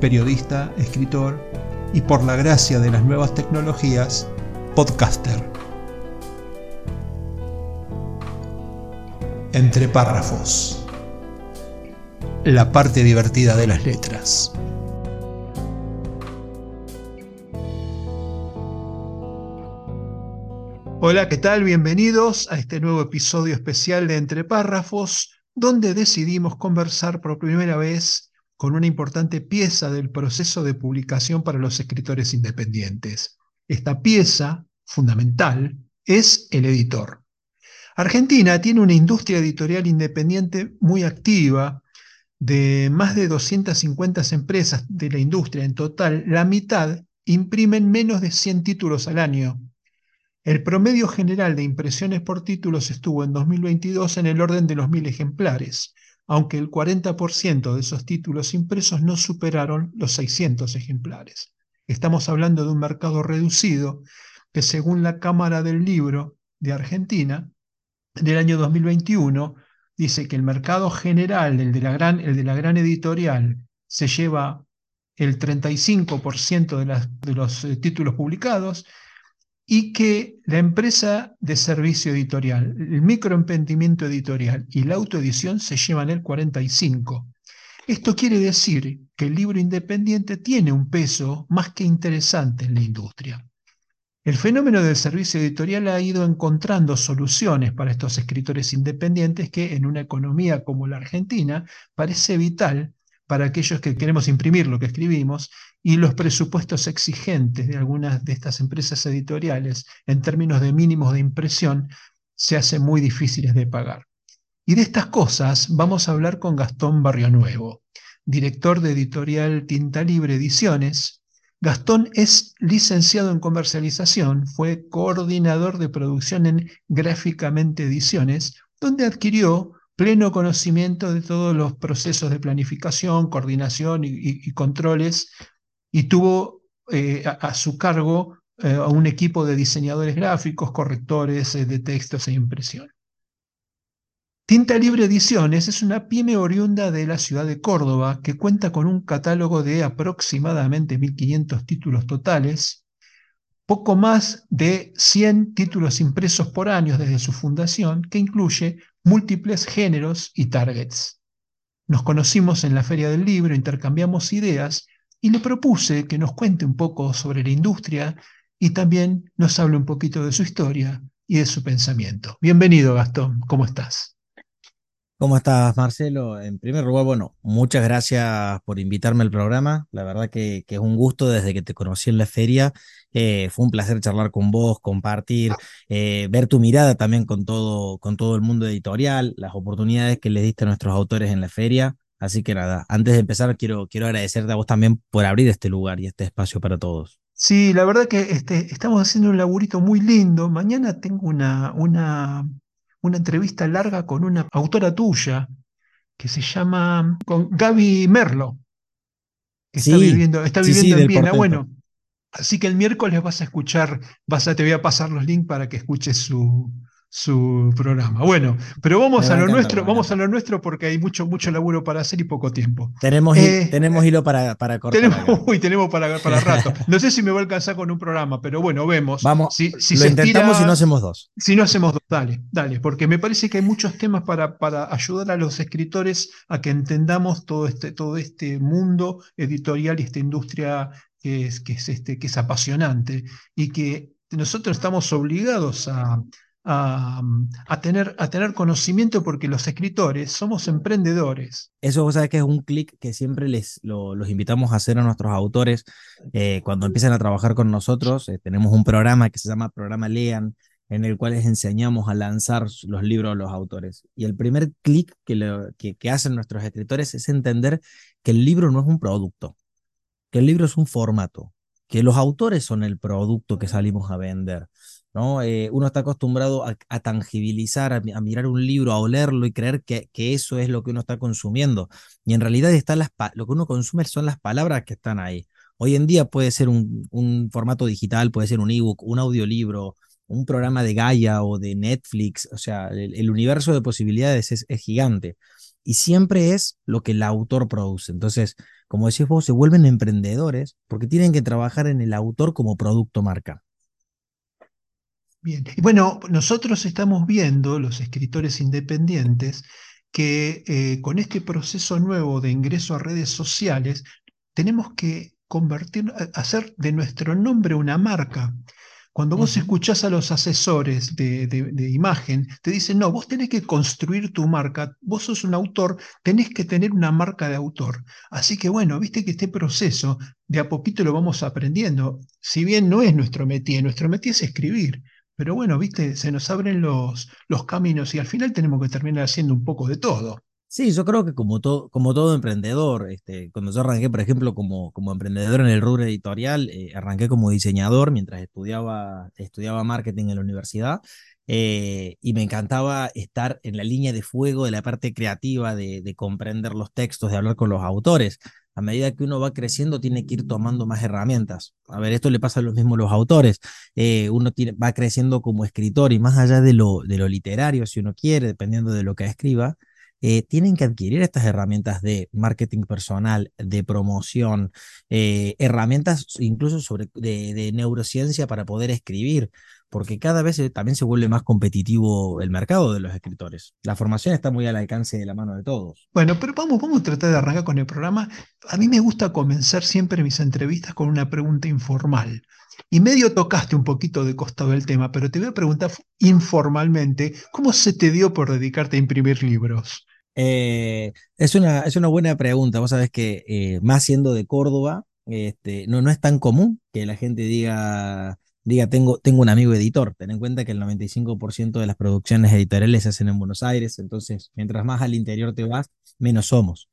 periodista, escritor y por la gracia de las nuevas tecnologías, podcaster. Entre párrafos. La parte divertida de las letras. Hola, ¿qué tal? Bienvenidos a este nuevo episodio especial de Entre párrafos, donde decidimos conversar por primera vez con una importante pieza del proceso de publicación para los escritores independientes. Esta pieza, fundamental, es el editor. Argentina tiene una industria editorial independiente muy activa, de más de 250 empresas de la industria en total, la mitad imprimen menos de 100 títulos al año. El promedio general de impresiones por títulos estuvo en 2022 en el orden de los mil ejemplares, aunque el 40% de esos títulos impresos no superaron los 600 ejemplares. Estamos hablando de un mercado reducido que según la Cámara del Libro de Argentina, del año 2021, dice que el mercado general, el de la gran, editorial, se lleva el 35% de, de los eh, títulos publicados y que la empresa de servicio editorial, el microemprendimiento editorial y la autoedición se llevan el 45. Esto quiere decir que el libro independiente tiene un peso más que interesante en la industria. El fenómeno del servicio editorial ha ido encontrando soluciones para estos escritores independientes que en una economía como la Argentina parece vital para aquellos que queremos imprimir lo que escribimos y los presupuestos exigentes de algunas de estas empresas editoriales en términos de mínimos de impresión se hacen muy difíciles de pagar. Y de estas cosas vamos a hablar con Gastón Barrionuevo, director de editorial Tinta Libre Ediciones. Gastón es licenciado en comercialización, fue coordinador de producción en Gráficamente Ediciones, donde adquirió pleno conocimiento de todos los procesos de planificación, coordinación y, controles, y tuvo eh, a, su cargo eh, a un equipo de diseñadores gráficos, correctores eh, de textos e impresión. Tinta Libre Ediciones es una pyme oriunda de la ciudad de Córdoba que cuenta con un catálogo de aproximadamente 1.500 títulos totales, poco más de 100 títulos impresos por año desde su fundación, que incluye múltiples géneros y targets. Nos conocimos en la Feria del Libro, intercambiamos ideas y le propuse que nos cuente un poco sobre la industria y también nos hable un poquito de su historia y de su pensamiento. Bienvenido, Gastón, ¿cómo estás? ¿Cómo estás, Marcelo? En primer lugar, bueno, muchas gracias por invitarme al programa. La verdad que, es un gusto desde que te conocí en la feria eh, fue un placer charlar con vos, compartir, eh, ver tu mirada también con todo, con todo el mundo editorial, las oportunidades que le diste a nuestros autores en la feria. Así que nada, antes de empezar, quiero, quiero agradecerte a vos también por abrir este lugar y este espacio para todos. Sí, la verdad que este, estamos haciendo un laburito muy lindo. Mañana tengo una, una, una entrevista larga con una autora tuya que se llama con Gaby Merlo, que está viviendo, está viviendo en Viena. Bueno, Así que el miércoles vas a escuchar, vas a, te voy a pasar los links para que escuches su, su programa. Bueno, pero vamos a lo nuestro, vamos a lo nuestro porque hay mucho, mucho laburo para hacer y poco tiempo. Tenemos, eh, tenemos hilo para, para cortar. Tenemos, uy, tenemos para, para rato. No sé si me va a alcanzar con un programa, pero bueno, vemos. Vamos, si, si lo intentamos y no hacemos dos. Si no hacemos dos, dale, dale, porque me parece que hay muchos temas para, para ayudar a los escritores a que entendamos todo este, todo este mundo editorial y esta industria que es, que es, este, que es apasionante y que nosotros estamos obligados a, a, tener, a tener conocimiento porque los escritores somos emprendedores. Eso vos sabés que es un clic que siempre les los invitamos a hacer a nuestros autores eh, cuando empiezan a trabajar con nosotros. Eh, tenemos un programa que se llama Programa Lean, en el cual les enseñamos a lanzar los libros a los autores. Y el primer clic que, que, que hacen nuestros escritores es entender que el libro no es un producto, que el libro es un formato, que los autores son el producto que salimos a vender. Eh, uno está acostumbrado a, tangibilizar, a, mirar un libro, a olerlo y creer que, eso es lo que uno está consumiendo. Y en realidad está las, lo que uno consume son las palabras que están ahí. Hoy en día puede ser un, formato digital, puede ser un ebook, un audiolibro, un programa de Gaia o de Netflix, o sea, el, universo de posibilidades es, es, gigante. Y siempre es lo que el autor produce. Entonces, como decís vos, se vuelven emprendedores porque tienen que trabajar en el autor como producto marca. Bien, y bueno, nosotros estamos viendo, los escritores independientes, que eh, con este proceso nuevo de ingreso a redes sociales, tenemos que convertir, hacer de nuestro nombre una marca. Cuando vos escuchás a los asesores de, imagen, te dicen, no, vos tenés que construir tu marca, vos sos un autor, tenés que tener una marca de autor. Así que bueno, viste que este proceso de a poquito lo vamos aprendiendo. Si bien no es nuestro métier, nuestro métier es escribir. Pero bueno, viste, se nos abren los, los caminos y al final tenemos que terminar haciendo un poco de todo. Sí, yo creo que como, todo como todo emprendedor, este, cuando yo arranqué, por ejemplo, como, como emprendedor en el rubro editorial, eh, arranqué como diseñador mientras estudiaba, estudiaba marketing en la universidad eh, y me encantaba estar en la línea de fuego de la parte creativa, de, de, comprender los textos, de hablar con los autores. A medida que uno va creciendo, tiene que ir tomando más herramientas. A ver, esto le pasa a los mismos los autores. Eh, uno va creciendo como escritor y más allá de lo, literario, si uno quiere, dependiendo de lo que escriba, eh, tienen que adquirir estas herramientas de marketing personal, de promoción, herramientas incluso sobre, de, neurociencia para poder escribir, porque cada vez también se vuelve más competitivo el mercado de los escritores. La formación está muy al alcance de la mano de todos. Bueno, pero vamos, vamos a tratar de arrancar con el programa. A mí me gusta comenzar siempre mis entrevistas con una pregunta informal. Y medio tocaste un poquito de costado el tema, pero te voy a preguntar informalmente, ¿cómo se te dio por dedicarte a imprimir libros? Eh, es, una, es una buena pregunta. Vos sabés que eh, más siendo de Córdoba, este, no, no es tan común que la gente diga, diga tengo, tengo un amigo editor. Ten en cuenta que el 95% de las producciones editoriales se hacen en Buenos Aires, entonces mientras más al interior te vas, menos somos.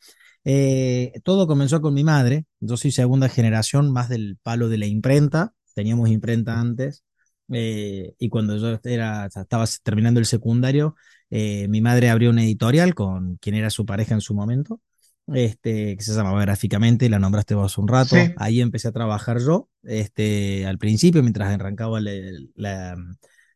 Eh, todo comenzó con mi madre. Yo soy segunda generación, más del palo de la imprenta. Teníamos imprenta antes. y cuando yo era, estaba terminando el secundario, eh, mi madre abrió una editorial con quien era su pareja en su momento, este, que se llamaba Gráficamente, la nombraste vos un rato. Ahí empecé a trabajar yo, este, al principio, mientras arrancaba la,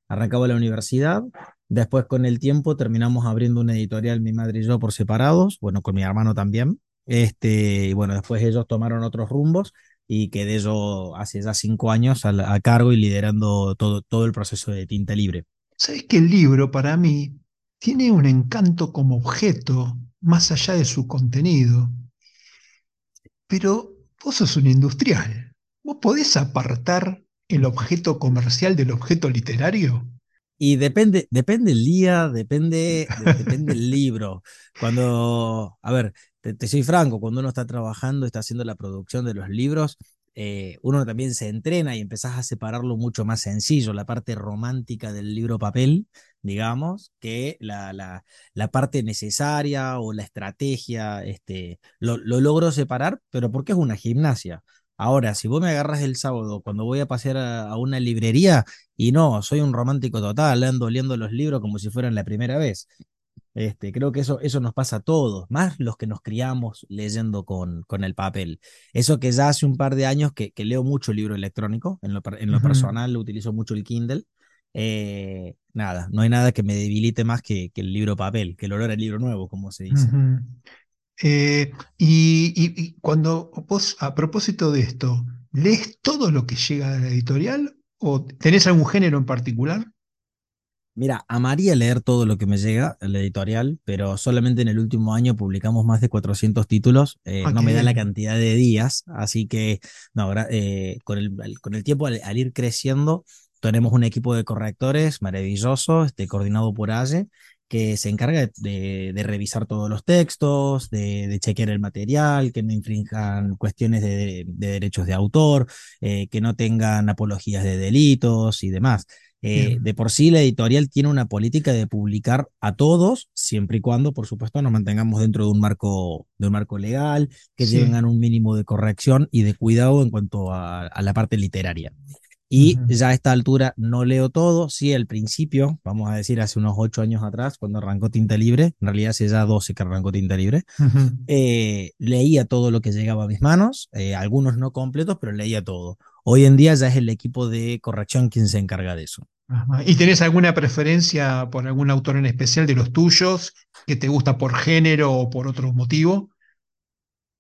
arrancaba la universidad. Después, con el tiempo, terminamos abriendo una editorial, mi madre y yo, por separados, bueno, con mi hermano también. Este, y bueno, después ellos tomaron otros rumbos y quedé yo hace ya cinco años a, a cargo y liderando todo, todo el proceso de tinta libre. ¿Sabes que el libro para mí tiene un encanto como objeto más allá de su contenido. Pero vos sos un industrial. ¿Vos podés apartar el objeto comercial del objeto literario? Y depende, depende el día, depende, depende el libro. Cuando, a ver, te, te, soy franco, cuando uno está trabajando, está haciendo la producción de los libros, eh, uno también se entrena y empezás a separarlo mucho más sencillo, la parte romántica del libro papel, digamos, que la, la, la parte necesaria o la estrategia, este, lo, lo, logro separar, pero porque es una gimnasia. Ahora, si vos me agarras el sábado cuando voy a pasear a, a una librería y no, soy un romántico total, ando oliendo los libros como si fueran la primera vez. Este, creo que eso, eso nos pasa a todos, más los que nos criamos leyendo con, con el papel. Eso que ya hace un par de años que, que leo mucho libro electrónico, en lo, en lo personal utilizo mucho el Kindle. Eh, nada, no hay nada que me debilite más que, que, el libro papel, que el olor al libro nuevo, como se dice. Eh, y, y, cuando vos, a propósito de esto, ¿lees todo lo que llega a la editorial o tenés algún género en particular? Mira, amaría leer todo lo que me llega, el editorial, pero solamente en el último año publicamos más de 400 títulos. Eh, no me da la cantidad de días, así que no, eh, con, el, con el tiempo, al, ir creciendo, tenemos un equipo de correctores maravilloso, este, coordinado por AYE, que se encarga de, de, revisar todos los textos, de, de, chequear el material, que no infrinjan cuestiones de, de derechos de autor, eh, que no tengan apologías de delitos y demás. Eh, de por sí la editorial tiene una política de publicar a todos, siempre y cuando, por supuesto, nos mantengamos dentro de un marco, de un marco legal, que Sí. tengan un mínimo de corrección y de cuidado en cuanto a, a la parte literaria. Y ya a esta altura no leo todo, sí, al principio, vamos a decir hace unos ocho años atrás, cuando arrancó Tinta Libre, en realidad hace ya 12 que arrancó Tinta Libre, eh, leía todo lo que llegaba a mis manos, eh, algunos no completos, pero leía todo. Hoy en día ya es el equipo de corrección quien se encarga de eso. Ajá. ¿Y tenés alguna preferencia por algún autor en especial de los tuyos que te gusta por género o por otro motivo?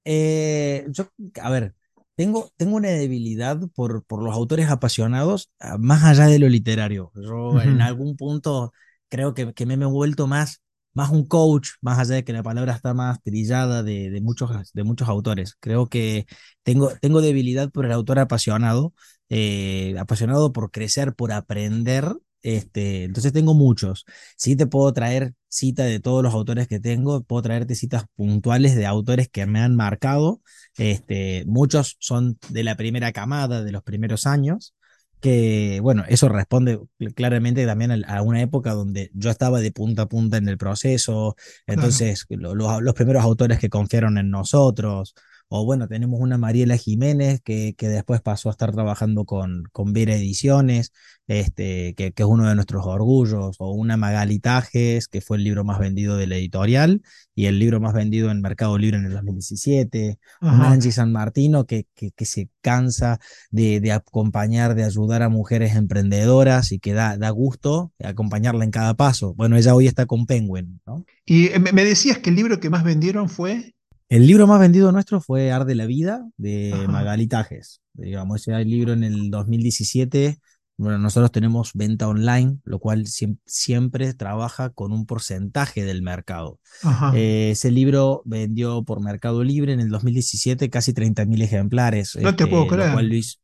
Eh, yo, a ver, tengo, tengo una debilidad por, por los autores apasionados, ah, más allá de lo literario. Yo en algún punto creo que, que me he vuelto más, más un coach, más allá de que la palabra está más trillada de, de muchos, de muchos autores. Creo que tengo, tengo debilidad por el autor apasionado, eh, apasionado por crecer, por aprender. Este, entonces tengo muchos. Sí te puedo traer cita de todos los autores que tengo, puedo traerte citas puntuales de autores que me han marcado. Este, muchos son de la primera camada, de los primeros años, que bueno, eso responde cl- claramente también a una época donde yo estaba de punta a punta en el proceso, entonces lo- lo- los primeros autores que confiaron en nosotros, o bueno, tenemos una Mariela Jiménez que, que después pasó a estar trabajando con, con Vera Ediciones, este, que, que es uno de nuestros orgullos, o una Magali Tajes, que fue el libro más vendido de la editorial y el libro más vendido en Mercado Libre en el 2017, una Ajá. Angie San Martino que, que, que se cansa de, de acompañar, de ayudar a mujeres emprendedoras y que da, da gusto acompañarla en cada paso. Bueno, ella hoy está con Penguin, ¿no? Y eh, me decías que el libro que más vendieron fue. El libro más vendido nuestro fue Arde la Vida de Ajá. Magali Tajes. Digamos, ese libro en el 2017. Bueno, nosotros tenemos venta online, lo cual siem- siempre trabaja con un porcentaje del mercado. Eh, ese libro vendió por Mercado Libre en el 2017 casi 30.000 ejemplares, No te puedo este, lo creer. cual lo hizo,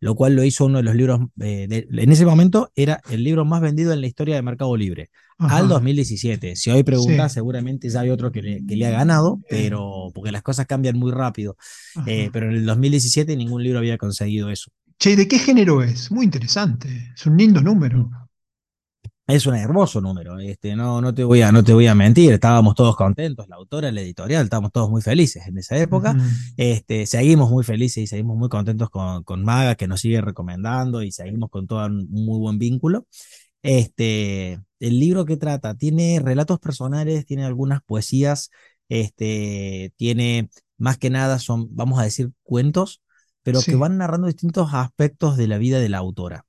lo cual lo hizo uno de los libros, eh, de- en ese momento era el libro más vendido en la historia de Mercado Libre, Ajá. al 2017. Si hoy preguntas, Sí. seguramente ya hay otro que le, que le ha ganado, pero porque las cosas cambian muy rápido. Eh, pero en el 2017 ningún libro había conseguido eso. Che, ¿y ¿de qué género es? Muy interesante. Es un lindo número. Es un hermoso número, este, no, no, te voy a, no te voy a mentir, estábamos todos contentos, la autora, la editorial, estábamos todos muy felices en esa época. Este, seguimos muy felices y seguimos muy contentos con, con Maga, que nos sigue recomendando y seguimos con todo un muy buen vínculo. Este, el libro que trata tiene relatos personales, tiene algunas poesías, este, tiene más que nada son, vamos a decir, cuentos, pero Sí. que van narrando distintos aspectos de la vida de la autora.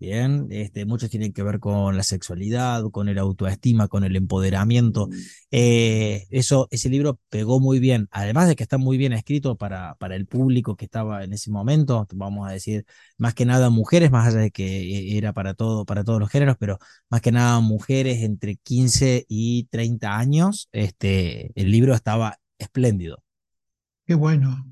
Bien, este, muchos tienen que ver con la sexualidad, con el autoestima, con el empoderamiento. Eh, eso, ese libro pegó muy bien, además de que está muy bien escrito para, para el público que estaba en ese momento, vamos a decir, más que nada mujeres, más allá de que eh, era para todo, para todos los géneros, pero más que nada mujeres entre 15 y 30 años, este, el libro estaba espléndido. Qué bueno.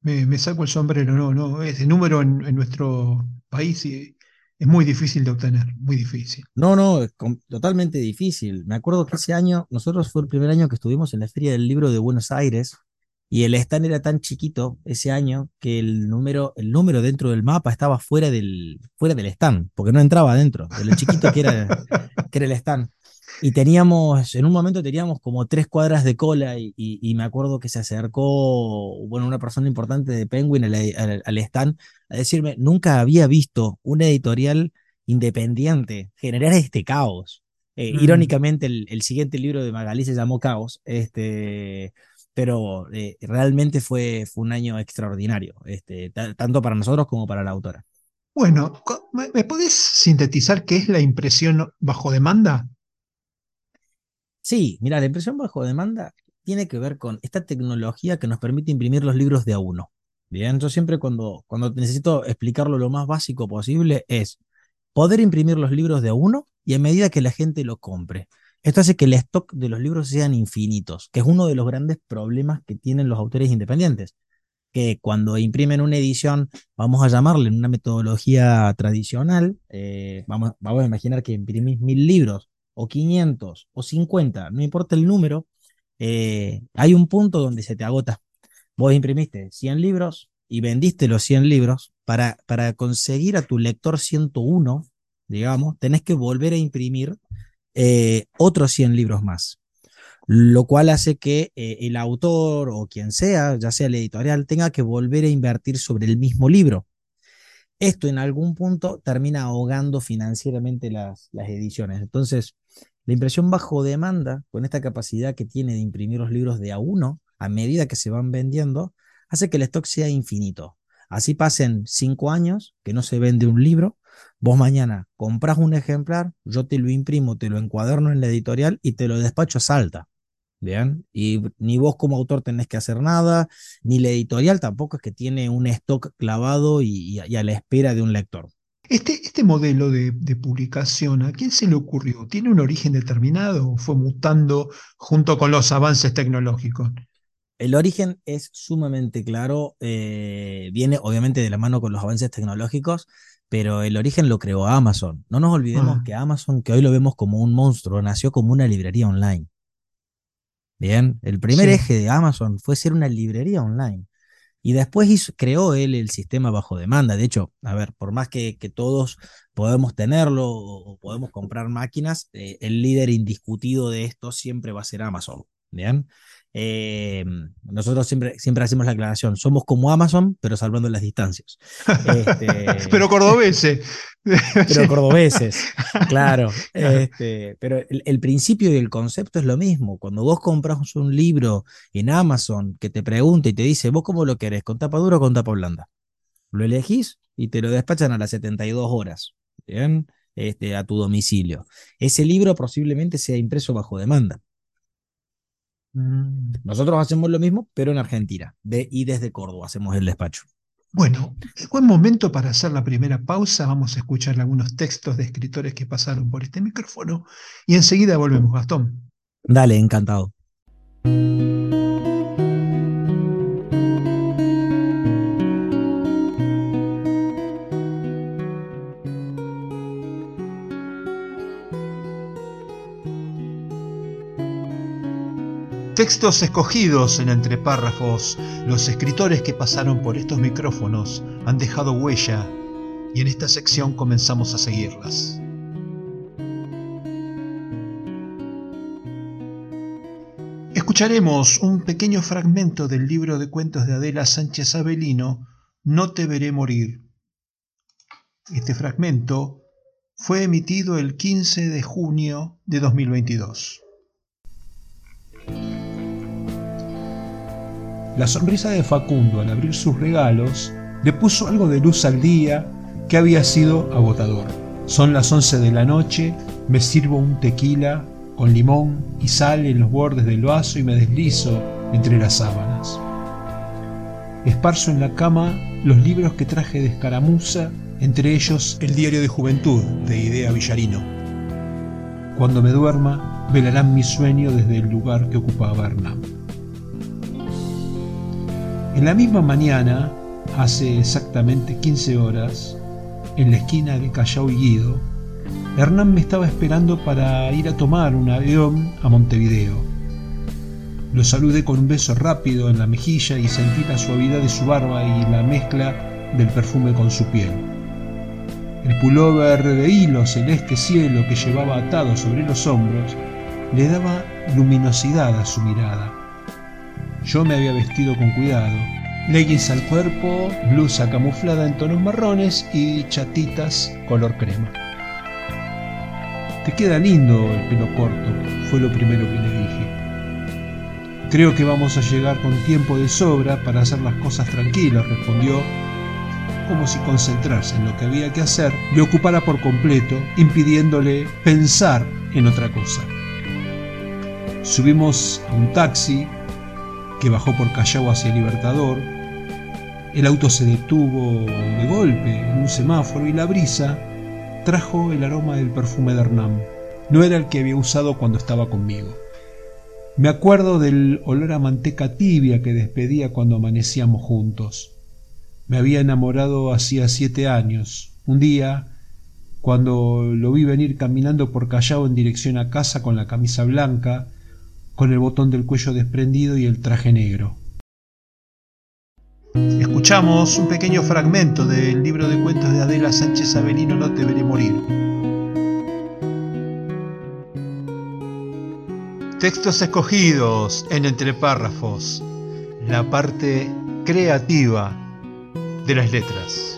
Me, me saco el sombrero. No, no. Ese número en, en nuestro país sí, es muy difícil de obtener. Muy difícil. No, no, es totalmente difícil. Me acuerdo que ese año, nosotros fue el primer año que estuvimos en la Feria del Libro de Buenos Aires y el stand era tan chiquito ese año que el número, el número dentro del mapa estaba fuera del, fuera del stand, porque no entraba adentro, de lo chiquito que era, que era el stand. Y teníamos, en un momento teníamos como tres cuadras de cola y, y- y me acuerdo que se acercó, bueno, una persona importante de Penguin al, al- al stand a decirme, nunca había visto una editorial independiente generar este caos. Eh, Mm. Irónicamente, el, el siguiente libro de Magalí se llamó Caos, este, pero eh, realmente fue, fue un año extraordinario, este, ta- tanto para nosotros como para la autora. Bueno, ¿me me podés sintetizar qué es la impresión bajo demanda? Sí, mira, la impresión bajo demanda tiene que ver con esta tecnología que nos permite imprimir los libros de a uno. Bien, yo siempre cuando, cuando necesito explicarlo lo más básico posible es poder imprimir los libros de a uno y a medida que la gente lo compre. Esto hace que el stock de los libros sean infinitos, que es uno de los grandes problemas que tienen los autores independientes, que cuando imprimen una edición, vamos a llamarle en una metodología tradicional, eh, vamos, vamos a imaginar que imprimís mil libros o 500 o 50, no importa el número, eh, hay un punto donde se te agota. Vos imprimiste 100 libros y vendiste los 100 libros para, para conseguir a tu lector 101, digamos, tenés que volver a imprimir eh, otros 100 libros más. Lo cual hace que eh, el autor o quien sea, ya sea el editorial, tenga que volver a invertir sobre el mismo libro. Esto en algún punto termina ahogando financieramente las, las ediciones. Entonces, la impresión bajo demanda, con esta capacidad que tiene de imprimir los libros de a uno a medida que se van vendiendo, hace que el stock sea infinito. Así pasen cinco años que no se vende un libro, vos mañana compras un ejemplar, yo te lo imprimo, te lo encuaderno en la editorial y te lo despacho a salta. ¿Bien? Y ni vos como autor tenés que hacer nada, ni la editorial tampoco es que tiene un stock clavado y a la espera de un lector. Este, este modelo de, publicación, ¿a quién se le ocurrió? ¿Tiene un origen determinado o fue mutando junto con los avances tecnológicos? El origen es sumamente claro, eh, viene obviamente de la mano con los avances tecnológicos, pero el origen lo creó Amazon. No nos olvidemos ah. que Amazon, que hoy lo vemos como un monstruo, nació como una librería online. Bien, el primer eje de Amazon fue ser una librería online. Y después creó él el sistema bajo demanda. De hecho, a ver, por más que, todos podemos tenerlo o, podemos comprar máquinas, eh, el líder indiscutido de esto siempre va a ser Amazon. ¿Bien? Eh, nosotros siempre, siempre hacemos la aclaración, somos como Amazon, pero salvando las distancias. Este, pero cordobeses. pero cordobeses, claro. Este, pero el, principio y el concepto es lo mismo. Cuando vos compras un libro en Amazon que te pregunta y te dice, ¿vos cómo lo querés? ¿Con tapa dura o con tapa blanda? Lo elegís y te lo despachan a las 72 horas. ¿bien? Este, a tu domicilio. Ese libro posiblemente sea impreso bajo demanda. Mm. Nosotros hacemos lo mismo, pero en Argentina. De, y desde Córdoba hacemos el despacho. Bueno, es buen momento para hacer la primera pausa. Vamos a escuchar algunos textos de escritores que pasaron por este micrófono y enseguida volvemos, Gastón. Dale, encantado. Textos escogidos en entre párrafos, los escritores que pasaron por estos micrófonos han dejado huella y en esta sección comenzamos a seguirlas. Escucharemos un pequeño fragmento del libro de cuentos de Adela Sánchez Avelino, No te veré morir. Este fragmento fue emitido el 15 de junio de 2022. La sonrisa de Facundo al abrir sus regalos le puso algo de luz al día que había sido agotador. Son las 11 de la noche, me sirvo un tequila con limón y sal en los bordes del vaso y me deslizo entre las sábanas. Esparzo en la cama los libros que traje de escaramuza, entre ellos El Diario de Juventud de Idea Villarino. Cuando me duerma, velarán mi sueño desde el lugar que ocupaba Hernán. En la misma mañana, hace exactamente 15 horas, en la esquina de Callao y Guido, Hernán me estaba esperando para ir a tomar un avión a Montevideo. Lo saludé con un beso rápido en la mejilla y sentí la suavidad de su barba y la mezcla del perfume con su piel. El pullover de hilo celeste cielo que llevaba atado sobre los hombros le daba luminosidad a su mirada. Yo me había vestido con cuidado, leggings al cuerpo, blusa camuflada en tonos marrones y chatitas color crema. Te queda lindo el pelo corto, fue lo primero que le dije. Creo que vamos a llegar con tiempo de sobra para hacer las cosas tranquilas, respondió, como si concentrarse en lo que había que hacer le ocupara por completo, impidiéndole pensar en otra cosa. Subimos a un taxi que bajó por Callao hacia Libertador. El auto se detuvo de golpe en un semáforo y la brisa trajo el aroma del perfume de Hernán. No era el que había usado cuando estaba conmigo. Me acuerdo del olor a manteca tibia que despedía cuando amanecíamos juntos. Me había enamorado hacía siete años. Un día, cuando lo vi venir caminando por Callao en dirección a casa con la camisa blanca, con el botón del cuello desprendido y el traje negro. Escuchamos un pequeño fragmento del libro de cuentos de Adela Sánchez Avelino, No te morir. Textos escogidos en entre párrafos, la parte creativa de las letras.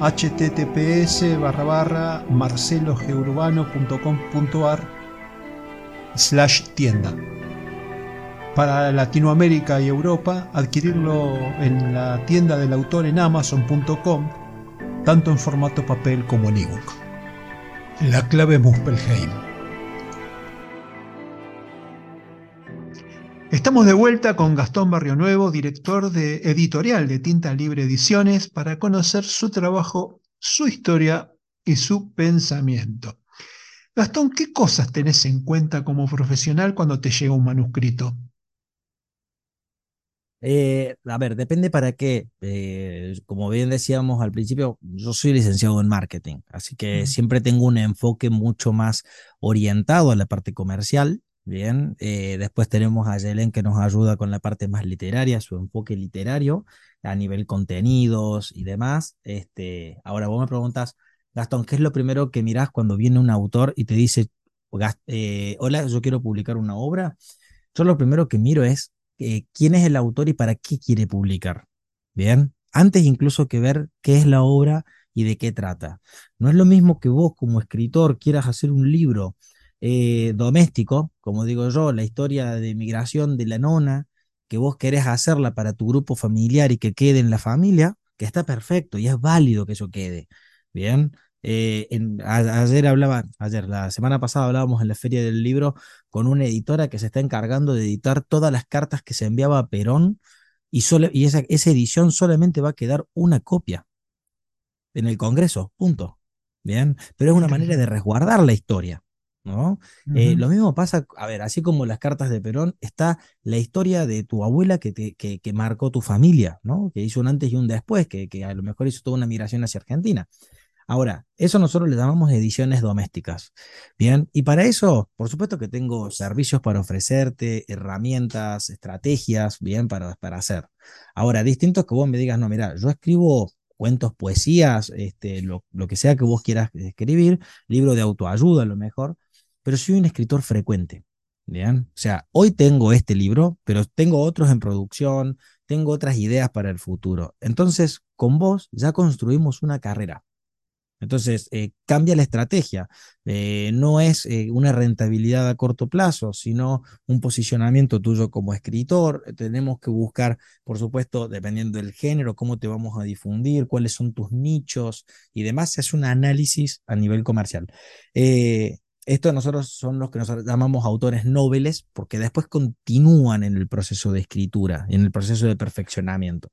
https barra barra marcelogeurbano.com.ar slash tienda. Para Latinoamérica y Europa, adquirirlo en la tienda del autor en amazon.com, tanto en formato papel como en ebook. La clave Muspelheim. Estamos de vuelta con Gastón Barrio Nuevo, director de editorial de Tinta Libre Ediciones, para conocer su trabajo, su historia y su pensamiento. Gastón, ¿qué cosas tenés en cuenta como profesional cuando te llega un manuscrito? Eh, a ver, depende para qué. Eh, como bien decíamos al principio, yo soy licenciado en marketing, así que siempre tengo un enfoque mucho más orientado a la parte comercial Bien, eh, después tenemos a Yelen que nos ayuda con la parte más literaria, su enfoque literario a nivel contenidos y demás. Este, ahora vos me preguntas, Gastón, ¿qué es lo primero que mirás cuando viene un autor y te dice, eh, hola, yo quiero publicar una obra? Yo lo primero que miro es eh, quién es el autor y para qué quiere publicar. Bien, antes incluso que ver qué es la obra y de qué trata. No es lo mismo que vos como escritor quieras hacer un libro eh, doméstico, como digo yo, la historia de migración de la nona, que vos querés hacerla para tu grupo familiar y que quede en la familia, que está perfecto y es válido que eso quede. Bien, eh, ayer hablaba, ayer, la semana pasada hablábamos en la Feria del Libro con una editora que se está encargando de editar todas las cartas que se enviaba a Perón y, y esa, esa edición solamente va a quedar una copia en el Congreso, punto. Bien, pero es una manera de resguardar la historia. ¿No? Eh, lo mismo pasa, a ver, así como las cartas de Perón, está la historia de tu abuela que, te, que, marcó tu familia, ¿no? Que hizo un antes y un después, que, que a lo mejor hizo toda una migración hacia Argentina. Ahora, eso nosotros le llamamos ediciones domésticas. Bien, y para eso, por supuesto que tengo servicios para ofrecerte, herramientas, estrategias, bien, para, para hacer. Ahora, distinto es que vos me digas, no, mira, yo escribo cuentos, poesías, este, lo, lo que sea que vos quieras escribir, libro de autoayuda a lo mejor, pero soy un escritor frecuente. ¿bien? O sea, hoy tengo este libro, pero tengo otros en producción, tengo otras ideas para el futuro. Entonces, con vos ya construimos una carrera. Entonces, eh, cambia la estrategia. Eh, no es eh, una rentabilidad a corto plazo, sino un posicionamiento tuyo como escritor. Tenemos que buscar, por supuesto, dependiendo del género, cómo te vamos a difundir, cuáles son tus nichos y demás. Hace un análisis a nivel comercial. Estos nosotros son los que nosotros llamamos autores nobles porque después continúan en el proceso de escritura, en el proceso de perfeccionamiento.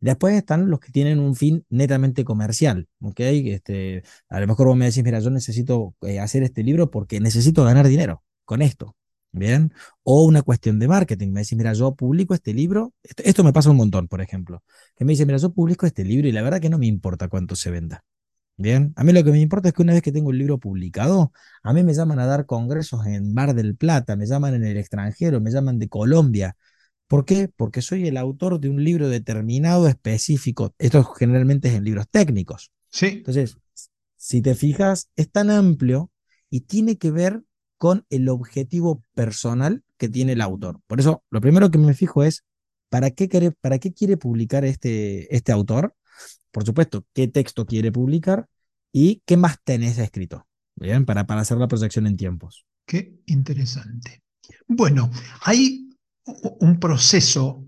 Después están los que tienen un fin netamente comercial. Este, a lo mejor vos me decís, mira, yo necesito eh, hacer este libro porque necesito ganar dinero con esto, ¿bien? O una cuestión de marketing, me decís, mira, yo publico este libro, esto, esto me pasa un montón, por ejemplo, que me dice, mira, yo publico este libro y la verdad que no me importa cuánto se venda. Bien, a mí lo que me importa es que una vez que tengo el libro publicado, a mí me llaman a dar congresos en Mar del Plata, me llaman en el extranjero, me llaman de Colombia. ¿Por qué? Porque soy el autor de un libro determinado, específico. Esto generalmente es en libros técnicos. Sí. Entonces, si te fijas, es tan amplio y tiene que ver con el objetivo personal que tiene el autor. Por eso, lo primero que me fijo es, ¿para qué quiere, para qué quiere publicar este, este autor? Por supuesto, qué texto quiere publicar y qué más tenés escrito, ¿bien? Para, para hacer la proyección en tiempos. Qué interesante. Bueno, hay un proceso,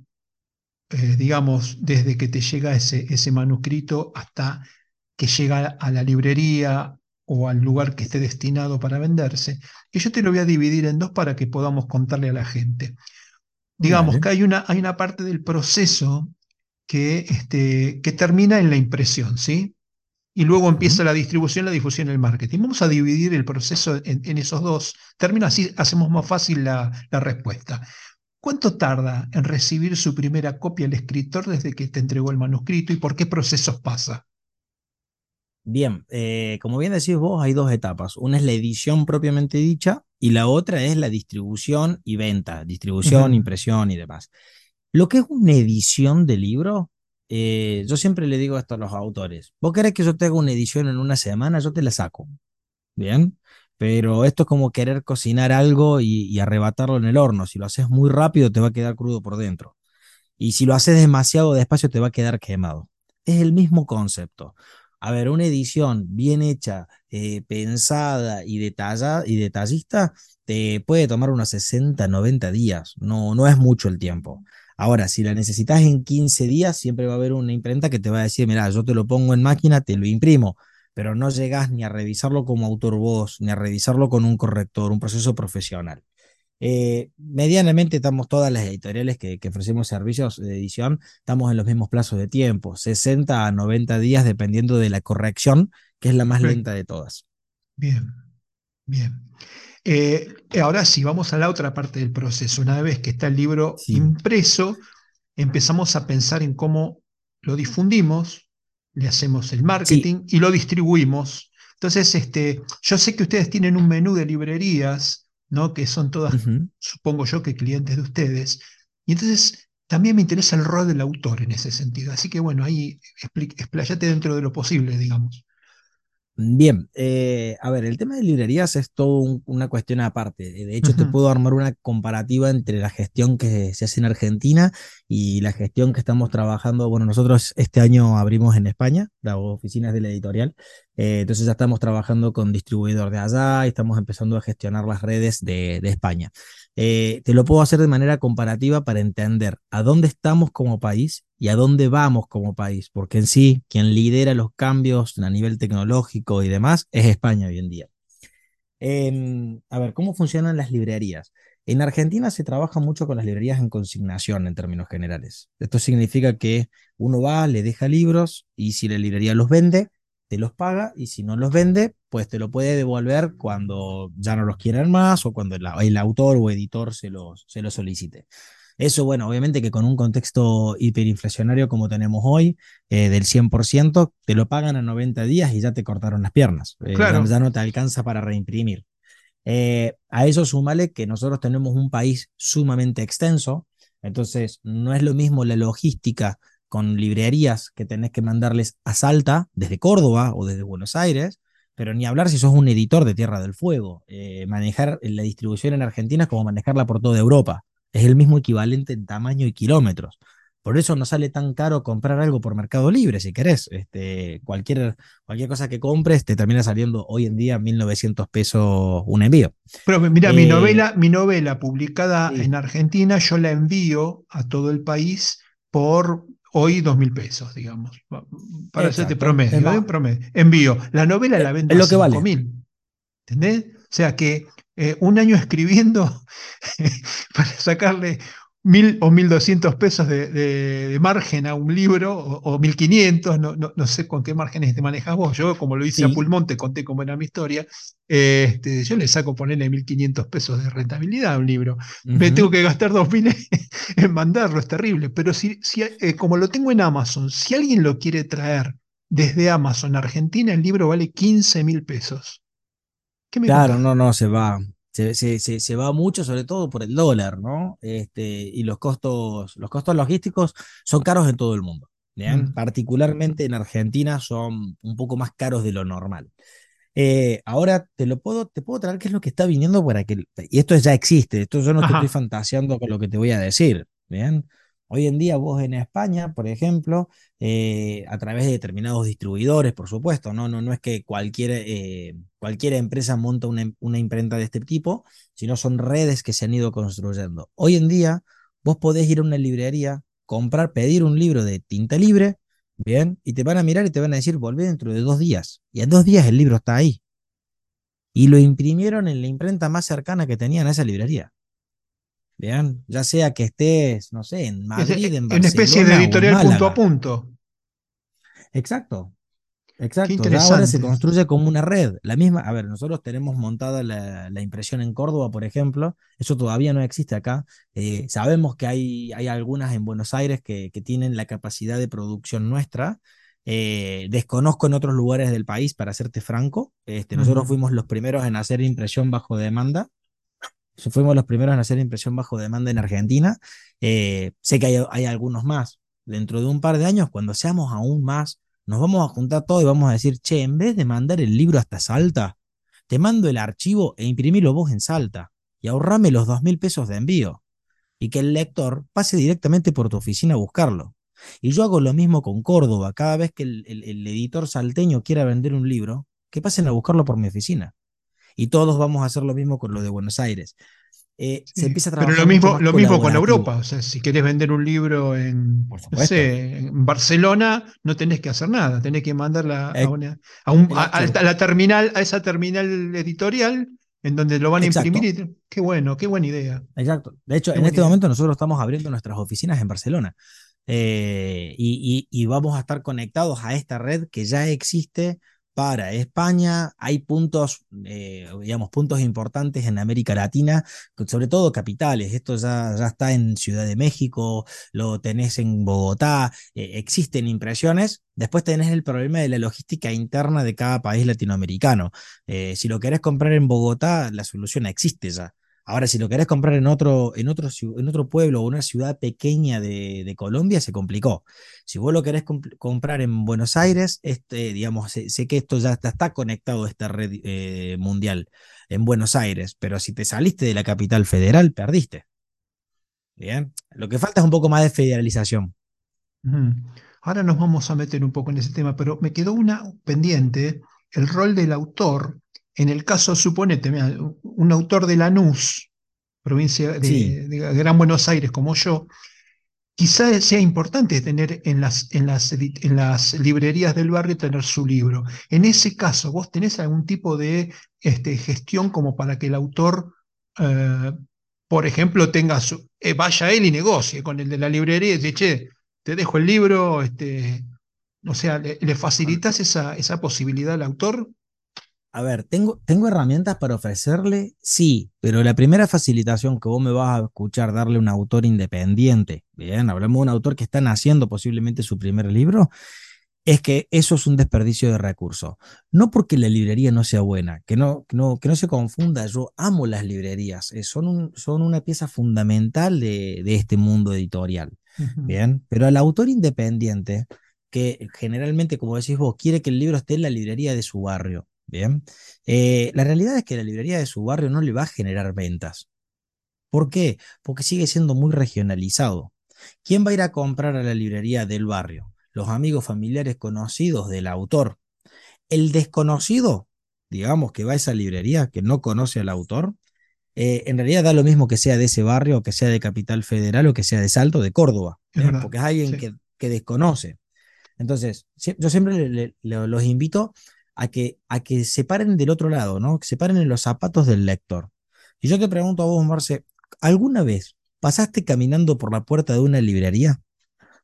eh, digamos, desde que te llega ese, ese manuscrito hasta que llega a la librería o al lugar que esté destinado para venderse, y yo te lo voy a dividir en dos para que podamos contarle a la gente. Digamos que hay una, hay una parte del proceso que, este, que termina en la impresión, ¿sí? Y luego empieza la distribución, la difusión y el marketing. Vamos a dividir el proceso en, esos dos términos, así hacemos más fácil la, la respuesta. ¿Cuánto tarda en recibir su primera copia el escritor desde que te entregó el manuscrito y por qué procesos pasa? Bien, eh, como bien decís vos, hay dos etapas. Una es la edición propiamente dicha y la otra es la distribución y venta, distribución, impresión y demás. Lo que es una edición de libro, eh, yo siempre le digo esto a los autores, vos querés que yo te haga una edición en una semana, yo te la saco. Bien, pero esto es como querer cocinar algo y, arrebatarlo en el horno. Si lo haces muy rápido, te va a quedar crudo por dentro. Y si lo haces demasiado despacio, te va a quedar quemado. Es el mismo concepto. A ver, una edición bien hecha, eh, pensada y, detallada, y detallista te puede tomar unos 60, 90 días. No, no es mucho el tiempo. Ahora, si la necesitas en 15 días, siempre va a haber una imprenta que te va a decir, mira, yo te lo pongo en máquina, te lo imprimo, pero no llegas ni a revisarlo como autor voz, ni a revisarlo con un corrector, un proceso profesional. Eh, medianamente estamos todas las editoriales que, ofrecemos servicios de edición, estamos en los mismos plazos de tiempo, 60 a 90 días dependiendo de la corrección, que es la más lenta de todas. Bien, bien. Eh, ahora sí, vamos a la otra parte del proceso. Una vez que está el libro impreso, empezamos a pensar en cómo lo difundimos, le hacemos el marketing y lo distribuimos. Entonces, este, yo sé que ustedes tienen un menú de librerías ¿no? que son todas, supongo yo, que clientes de ustedes. Y entonces también me interesa el rol del autor en ese sentido. Así que bueno, ahí explayate dentro de lo posible, digamos. Bien, eh, a ver, el tema de librerías es todo una cuestión aparte. De hecho, te puedo armar una comparativa entre la gestión que se hace en Argentina y la gestión que estamos trabajando. Bueno, nosotros este año abrimos en España las oficinas de la editorial, eh, entonces ya estamos trabajando con distribuidor de allá y estamos empezando a gestionar las redes de, de España. Eh, te lo puedo hacer de manera comparativa para entender a dónde estamos como país y a dónde vamos como país, porque en sí quien lidera los cambios a nivel tecnológico y demás es España hoy en día. Em, a ver, ¿cómo funcionan las librerías? En Argentina se trabaja mucho con las librerías en consignación en términos generales. Esto significa que uno va, le deja libros y si la librería los vende, te los paga y si no los vende, pues te lo puede devolver cuando ya no los quieran más o cuando el, autor o editor se los, se los solicite. Eso, bueno, obviamente que con un contexto hiperinflacionario como tenemos hoy, eh, del 100%, te lo pagan a 90 días y ya te cortaron las piernas. Eh, ya, no te alcanza para reimprimir. Eh, a eso sumale que nosotros tenemos un país sumamente extenso, entonces no es lo mismo la logística con librerías que tenés que mandarles a Salta desde Córdoba o desde Buenos Aires, pero ni hablar si sos un editor de Tierra del Fuego. Eh, manejar la distribución en Argentina es como manejarla por toda Europa. Es el mismo equivalente en tamaño y kilómetros. Por eso no sale tan caro comprar algo por Mercado Libre, si querés. Este, cualquier, cualquier cosa que compres te termina saliendo hoy en día 1.900 pesos un envío. Pero mira, mi, eh, novela, mi novela publicada en Argentina, yo la envío a todo el país por hoy dos mil pesos, digamos. Para hacerte promedio, ¿eh? promedio. Envío. La novela la vendo a cinco mil. ¿Entendés? O sea que eh, un año escribiendo para sacarle mil o mil doscientos pesos de, margen a un libro, o, mil quinientos, no, no, sé con qué márgenes te manejas vos. Yo, como lo hice a pulmón, te conté cómo era mi historia. Este, yo le saco ponerle mil quinientos pesos de rentabilidad a un libro. Me tengo que gastar dos mil en mandarlo, es terrible. Pero si, si eh, como lo tengo en Amazon, si alguien lo quiere traer desde Amazon a Argentina, el libro vale 15 mil pesos. claro, no, no, se va. Se, se, va mucho, sobre todo por el dólar, ¿no? Este, y los costos, los costos logísticos son caros en todo el mundo. Mm. Particularmente en Argentina son un poco más caros de lo normal. Eh, ahora te lo puedo, te puedo traer qué es lo que está viniendo para que. Y esto ya existe, esto yo no te estoy fantaseando con lo que te voy a decir. ¿bien? Hoy en día vos en España, por ejemplo, eh, a través de determinados distribuidores, por supuesto, no, no, no es que cualquier, eh, cualquier empresa monta una, una, imprenta de este tipo, sino son redes que se han ido construyendo. Hoy en día vos podés ir a una librería, comprar, pedir un libro de tinta libre, bien, y te van a mirar y te van a decir, volvé dentro de dos días. Y en dos días el libro está ahí. Y lo imprimieron en la imprenta más cercana que tenían a esa librería. Vean, ya sea que estés, no sé, en Madrid, en Barcelona. Una especie de editorial punto a punto. Exacto. Exacto. ahora se construye como una red. La misma, a ver, nosotros tenemos montada la, impresión en Córdoba, por ejemplo. Eso todavía no existe acá. Eh, sabemos que hay, hay algunas en Buenos Aires que, que tienen la capacidad de producción nuestra. Eh, desconozco en otros lugares del país, para serte franco. Este, nosotros fuimos los primeros en hacer impresión bajo demanda fuimos los primeros en hacer impresión bajo demanda en Argentina. Eh, sé que hay, algunos más. Dentro de un par de años, cuando seamos aún más, nos vamos a juntar todos y vamos a decir, che, en vez de mandar el libro hasta Salta, te mando el archivo e imprimilo vos en Salta y ahorrame los dos mil pesos de envío. Y que el lector pase directamente por tu oficina a buscarlo. Y yo hago lo mismo con Córdoba. Cada vez que el, el editor salteño quiera vender un libro, que pasen a buscarlo por mi oficina y todos vamos a hacer lo mismo con lo de Buenos Aires. Eh, se empieza a trabajar Pero lo mismo, lo mismo con Europa. O sea, si querés vender un libro en, en Barcelona, no tenés que hacer nada. Tenés que mandarla a, la terminal, a esa terminal editorial en donde lo van a imprimir. qué bueno, qué buena idea. Exacto. De hecho, en este momento nosotros estamos abriendo nuestras oficinas en Barcelona. Eh, y, vamos a estar conectados a esta red que ya existe para España. Hay puntos, eh, digamos, puntos importantes en América Latina, sobre todo capitales. Esto ya, está en Ciudad de México, lo tenés en Bogotá, eh, existen impresiones. Después tenés el problema de la logística interna de cada país latinoamericano. Eh, si lo querés comprar en Bogotá, la solución existe ya. Ahora, si lo querés comprar en otro, en otro, en otro pueblo o una ciudad pequeña de, Colombia, se complicó. Si vos lo querés comprar en Buenos Aires, este, digamos, sé, que esto ya está, conectado a esta red eh, mundial en Buenos Aires, pero si te saliste de la capital federal, perdiste. Bien, lo que falta es un poco más de federalización. Ahora nos vamos a meter un poco en ese tema, pero me quedó una pendiente, el rol del autor en el caso, suponete, un autor de Lanús, provincia de, Gran Buenos Aires como yo, quizás sea importante tener en las, en, las, en las, librerías del barrio tener su libro. En ese caso, ¿vos tenés algún tipo de este, gestión como para que el autor, eh, por ejemplo, tenga su, eh, vaya él y negocie con el de la librería y dice, che, te dejo el libro, este, o sea, ¿le, facilitas esa, esa posibilidad al autor? A ver, ¿tengo, ¿tengo herramientas para ofrecerle? Sí, pero la primera facilitación que vos me vas a escuchar darle a un autor independiente, bien, hablamos de un autor que está naciendo posiblemente su primer libro, es que eso es un desperdicio de recursos. No porque la librería no sea buena, que no, que no, que no se confunda, yo amo las librerías, eh, son, un, son una pieza fundamental de, de este mundo editorial, bien, pero al autor independiente, que generalmente, como decís vos, quiere que el libro esté en la librería de su barrio, Bien. Eh, la realidad es que la librería de su barrio no le va a generar ventas. ¿Por qué? Porque sigue siendo muy regionalizado. ¿Quién va a ir a comprar a la librería del barrio? Los amigos familiares conocidos del autor. El desconocido, digamos, que va a esa librería, que no conoce al autor, eh, en realidad da lo mismo que sea de ese barrio, que sea de Capital Federal o que sea de Salto, de Córdoba, porque es alguien que, desconoce. Entonces, yo siempre los invito a que, a que se paren del otro lado, ¿no? Que se paren en los zapatos del lector. Y yo te pregunto a vos, Marce, ¿alguna vez pasaste caminando por la puerta de una librería?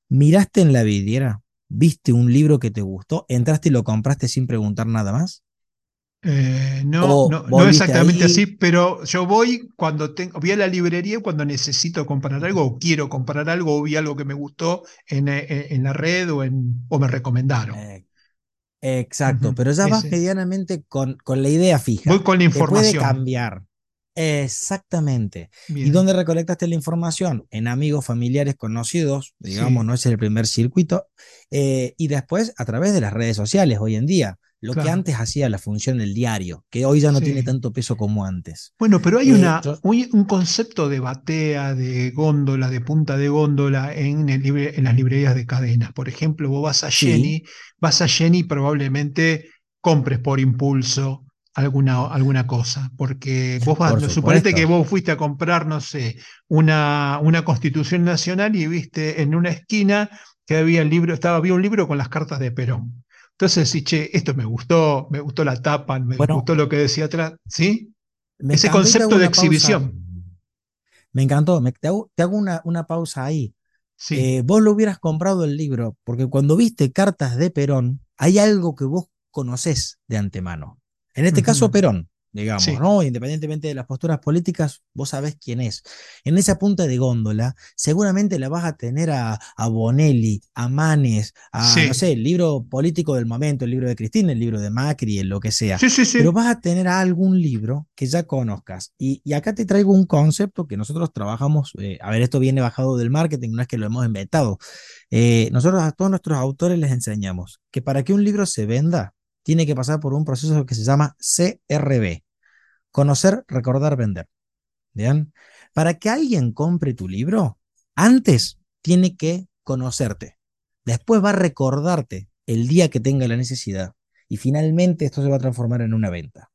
¿Miraste en la vidriera? ¿Viste un libro que te gustó? ¿Entraste y lo compraste sin preguntar nada más? Eh, no, no, exactamente así, pero yo voy cuando tengo, voy a la librería cuando necesito comprar algo o quiero comprar algo o vi algo que me gustó en, en, la red o, en, o me recomendaron. Eh, Exacto, pero ya vas medianamente con, con, la idea fija. Voy con la información. puede cambiar. Exactamente. ¿Y dónde recolectaste la información? En amigos, familiares, conocidos, digamos, no es el primer circuito. Eh, y después a través de las redes sociales hoy en día, lo que antes hacía la función del diario, que hoy ya no tiene tanto peso como antes. Bueno, pero hay eh, una, un, concepto de batea, de góndola, de punta de góndola en, el en las librerías de cadenas. Por ejemplo, vos vas a Jenny, vas a Jenny probablemente compres por impulso alguna, alguna cosa, porque vos vas, suponete que vos fuiste a comprar, no sé, una, una constitución nacional y viste en una esquina que había, el libro, estaba, había un libro con las cartas de Perón. Entonces sí, che, esto me gustó, me gustó la tapa, me gustó lo que decía atrás, ¿sí? Ese concepto de exhibición. Me encantó, te hago, una, una, pausa ahí. Sí. Eh, vos lo hubieras comprado el libro, porque cuando viste cartas de Perón, hay algo que vos conocés de antemano. En este caso, Perón, digamos, ¿no? Independientemente de las posturas políticas, vos sabés quién es. En esa punta de góndola, seguramente la vas a tener a, Bonelli, a Manes, a, no sé, el libro político del momento, el libro de Cristina, el libro de Macri, lo que sea. Sí, Pero vas a tener a algún libro que ya conozcas. Y, acá te traigo un concepto que nosotros trabajamos, eh, a ver, esto viene bajado del marketing, no es que lo hemos inventado. Eh, nosotros a todos nuestros autores les enseñamos que para que un libro se venda, tiene que pasar por un proceso que se llama CRB. Conocer, recordar, vender. ¿Bien? Para que alguien compre tu libro, antes tiene que conocerte. Después va a recordarte el día que tenga la necesidad. Y finalmente esto se va a transformar en una venta.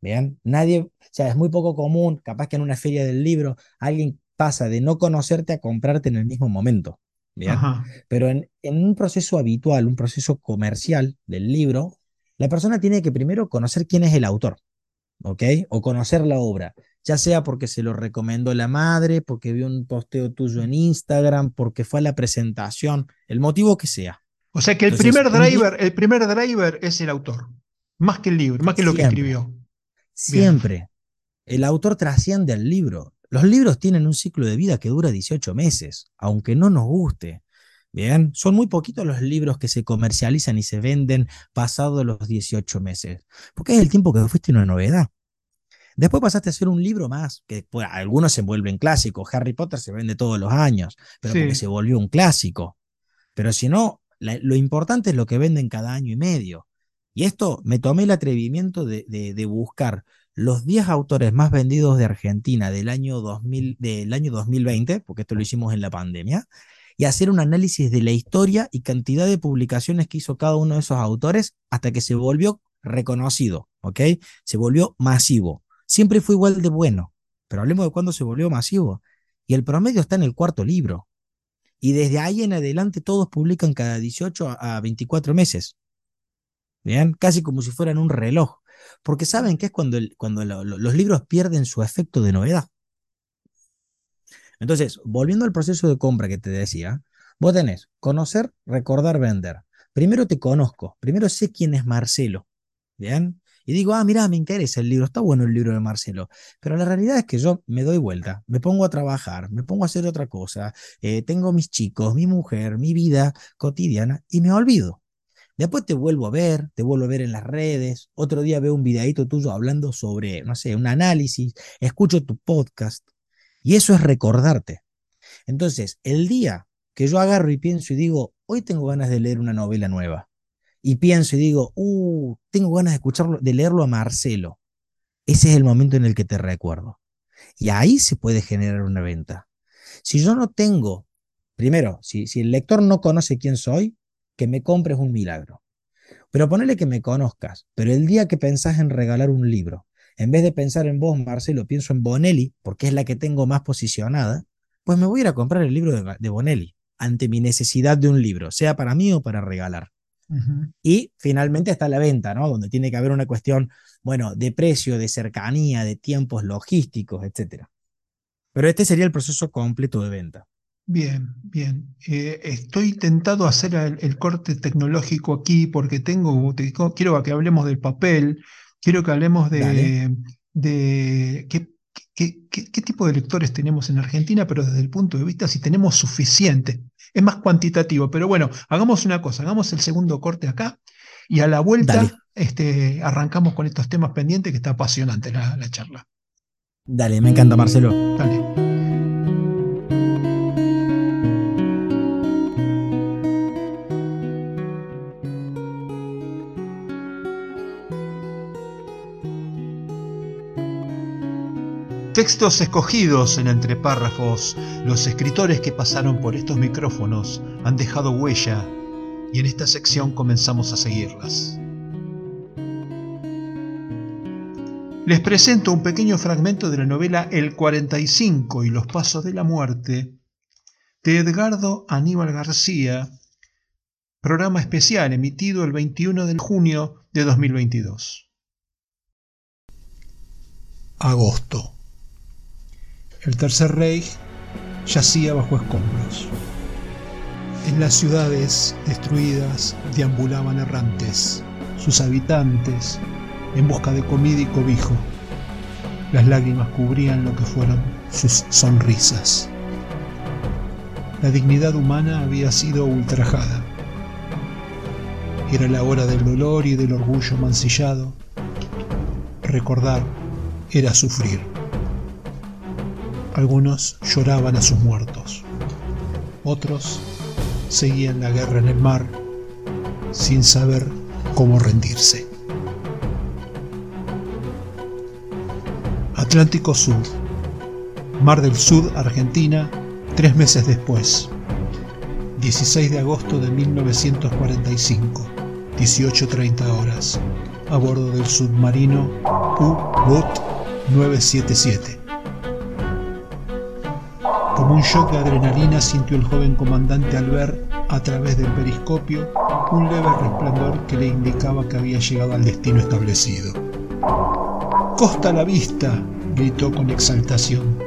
¿Vean? Nadie, o sea, es muy poco común, capaz que en una feria del libro alguien pasa de no conocerte a comprarte en el mismo momento. ¿Bien? Pero en, en, un proceso habitual, un proceso comercial del libro, la persona tiene que primero conocer quién es el autor, ¿ok? O conocer la obra, ya sea porque se lo recomendó la madre, porque vio un posteo tuyo en Instagram, porque fue a la presentación, el motivo que sea. O sea que el primer driver, el primer driver es el autor, más que el libro, más que lo que escribió. Siempre. El autor trasciende al libro. Los libros tienen un ciclo de vida que dura 18 meses, aunque no nos guste. Bien, son muy poquitos los libros que se comercializan y se venden pasados los 18 meses, porque es el tiempo que fuiste una novedad. Después pasaste a ser un libro más, que algunos se vuelven clásicos. Harry Potter se vende todos los años, pero porque se volvió un clásico. Pero si no, lo importante es lo que venden cada año y medio. Y esto me tomé el atrevimiento de, de, buscar los 10 autores más vendidos de Argentina del año, 2000, del año 2020, porque esto lo hicimos en la pandemia, y hacer un análisis de la historia y cantidad de publicaciones que hizo cada uno de esos autores hasta que se volvió reconocido, ¿ok? Se volvió masivo. Siempre fue igual de bueno, pero hablemos de cuándo se volvió masivo. Y el promedio está en el cuarto libro. Y desde ahí en adelante todos publican cada 18 a 24 meses. ¿Bien? Casi como si fueran un reloj. Porque saben que es cuando, cuando los libros pierden su efecto de novedad. Entonces, volviendo al proceso de compra que te decía, vos tenés conocer, recordar, vender. Primero te conozco, primero sé quién es Marcelo, ¿bien? Y digo, ah, mira, me interesa el libro, está bueno el libro de Marcelo. Pero la realidad es que yo me doy vuelta, me pongo a trabajar, me pongo a hacer otra cosa, eh, tengo mis chicos, mi mujer, mi vida cotidiana y me olvido. Después te vuelvo a ver, te vuelvo a ver en las redes, otro día veo un videito tuyo hablando sobre, no sé, un análisis, escucho tu podcast, y eso es recordarte. Entonces, el día que yo agarro y pienso y digo, hoy tengo ganas de leer una novela nueva, y pienso y digo, uh, tengo ganas de escucharlo, de leerlo a Marcelo, ese es el momento en el que te recuerdo. Y ahí se puede generar una venta. Si yo no tengo, primero, si, si el lector no conoce quién soy, que me compres un milagro. Pero ponele que me conozcas, pero el día que pensás en regalar un libro, en vez de pensar en vos, Marcelo, pienso en Bonelli, porque es la que tengo más posicionada, pues me voy a ir a comprar el libro de, Bonelli, ante mi necesidad de un libro, sea para mí o para regalar. Y finalmente está la venta, ¿no? Donde tiene que haber una cuestión, bueno, de precio, de cercanía, de tiempos logísticos, etc. Pero este sería el proceso completo de venta. Bien, bien. Eh, estoy tentado a hacer el, corte tecnológico aquí porque tengo, quiero que hablemos del papel, quiero que hablemos de, de qué, qué, tipo de lectores tenemos en Argentina, pero desde el punto de vista si tenemos suficiente. Es más cuantitativo, pero bueno, hagamos una cosa, hagamos el segundo corte acá y a la vuelta este, arrancamos con estos temas pendientes que está apasionante la charla. Dale, me encanta Marcelo. Dale. Textos escogidos en entre párrafos, los escritores que pasaron por estos micrófonos han dejado huella y en esta sección comenzamos a seguirlas. Les presento un pequeño fragmento de la novela El 45 y los Pasos de la Muerte de Edgardo Aníbal García, programa especial emitido el 21 de junio de 2022. Agosto. El Tercer Reich yacía bajo escombros. En las ciudades destruidas deambulaban errantes, sus habitantes en busca de comida y cobijo. Las lágrimas cubrían lo que fueron sus sonrisas. La dignidad humana había sido ultrajada. Era la hora del dolor y del orgullo mancillado. Recordar era sufrir. Algunos lloraban a sus muertos. Otros seguían la guerra en el mar sin saber cómo rendirse. Atlántico Sur, Mar del Sur, Argentina, tres meses después, 16 de agosto de 1945, 18.30 horas, a bordo del submarino U-Boot 977. Un shock de adrenalina sintió el joven comandante al ver, a través del periscopio, un leve resplandor que le indicaba que había llegado al destino establecido. ¡Costa la vista! gritó con exaltación.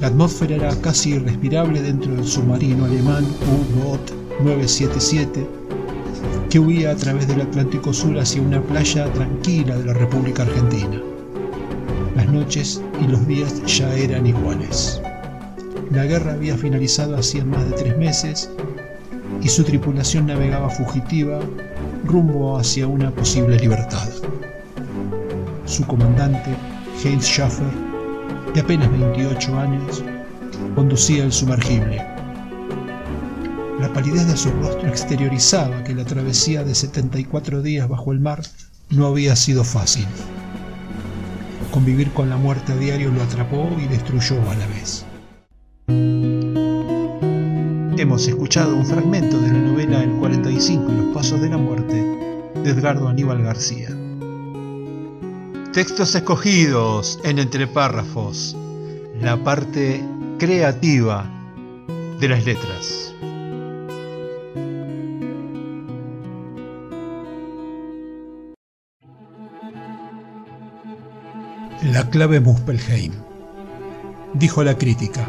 La atmósfera era casi irrespirable dentro del submarino alemán U-Boot 977 que huía a través del Atlántico Sur hacia una playa tranquila de la República Argentina. Las noches y los días ya eran iguales. La guerra había finalizado hacía más de tres meses y su tripulación navegaba fugitiva rumbo hacia una posible libertad. Su comandante, Heinz Schaffer, de apenas 28 años, conducía el sumergible. La palidez de su rostro exteriorizaba que la travesía de 74 días bajo el mar no había sido fácil. Convivir con la muerte a diario lo atrapó y destruyó a la vez. Hemos escuchado un fragmento de la novela El 45 y los Pasos de la Muerte de Edgardo Aníbal García. Textos escogidos en entre párrafos, la parte creativa de las letras. La clave Muspelheim, dijo la crítica.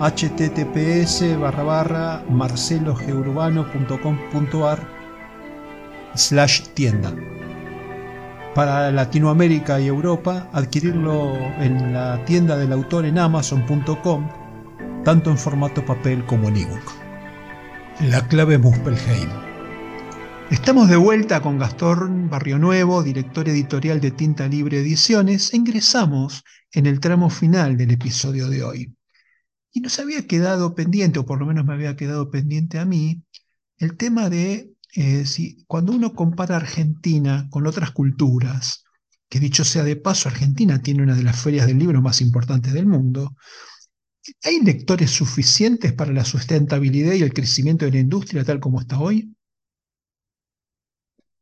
https barra barra marcelogeurbano.com.ar slash tienda. Para Latinoamérica y Europa, adquirirlo en la tienda del autor en amazon.com, tanto en formato papel como en ebook. La clave Muspelheim. Estamos de vuelta con Gastón Barrio Nuevo, director editorial de Tinta Libre Ediciones, ingresamos en el tramo final del episodio de hoy. Y nos había quedado pendiente, o por lo menos me había quedado pendiente a mí, el tema de eh, si cuando uno compara Argentina con otras culturas, que dicho sea de paso, Argentina tiene una de las ferias del libro más importantes del mundo, ¿Hay lectores suficientes para la sustentabilidad y el crecimiento de la industria tal como está hoy?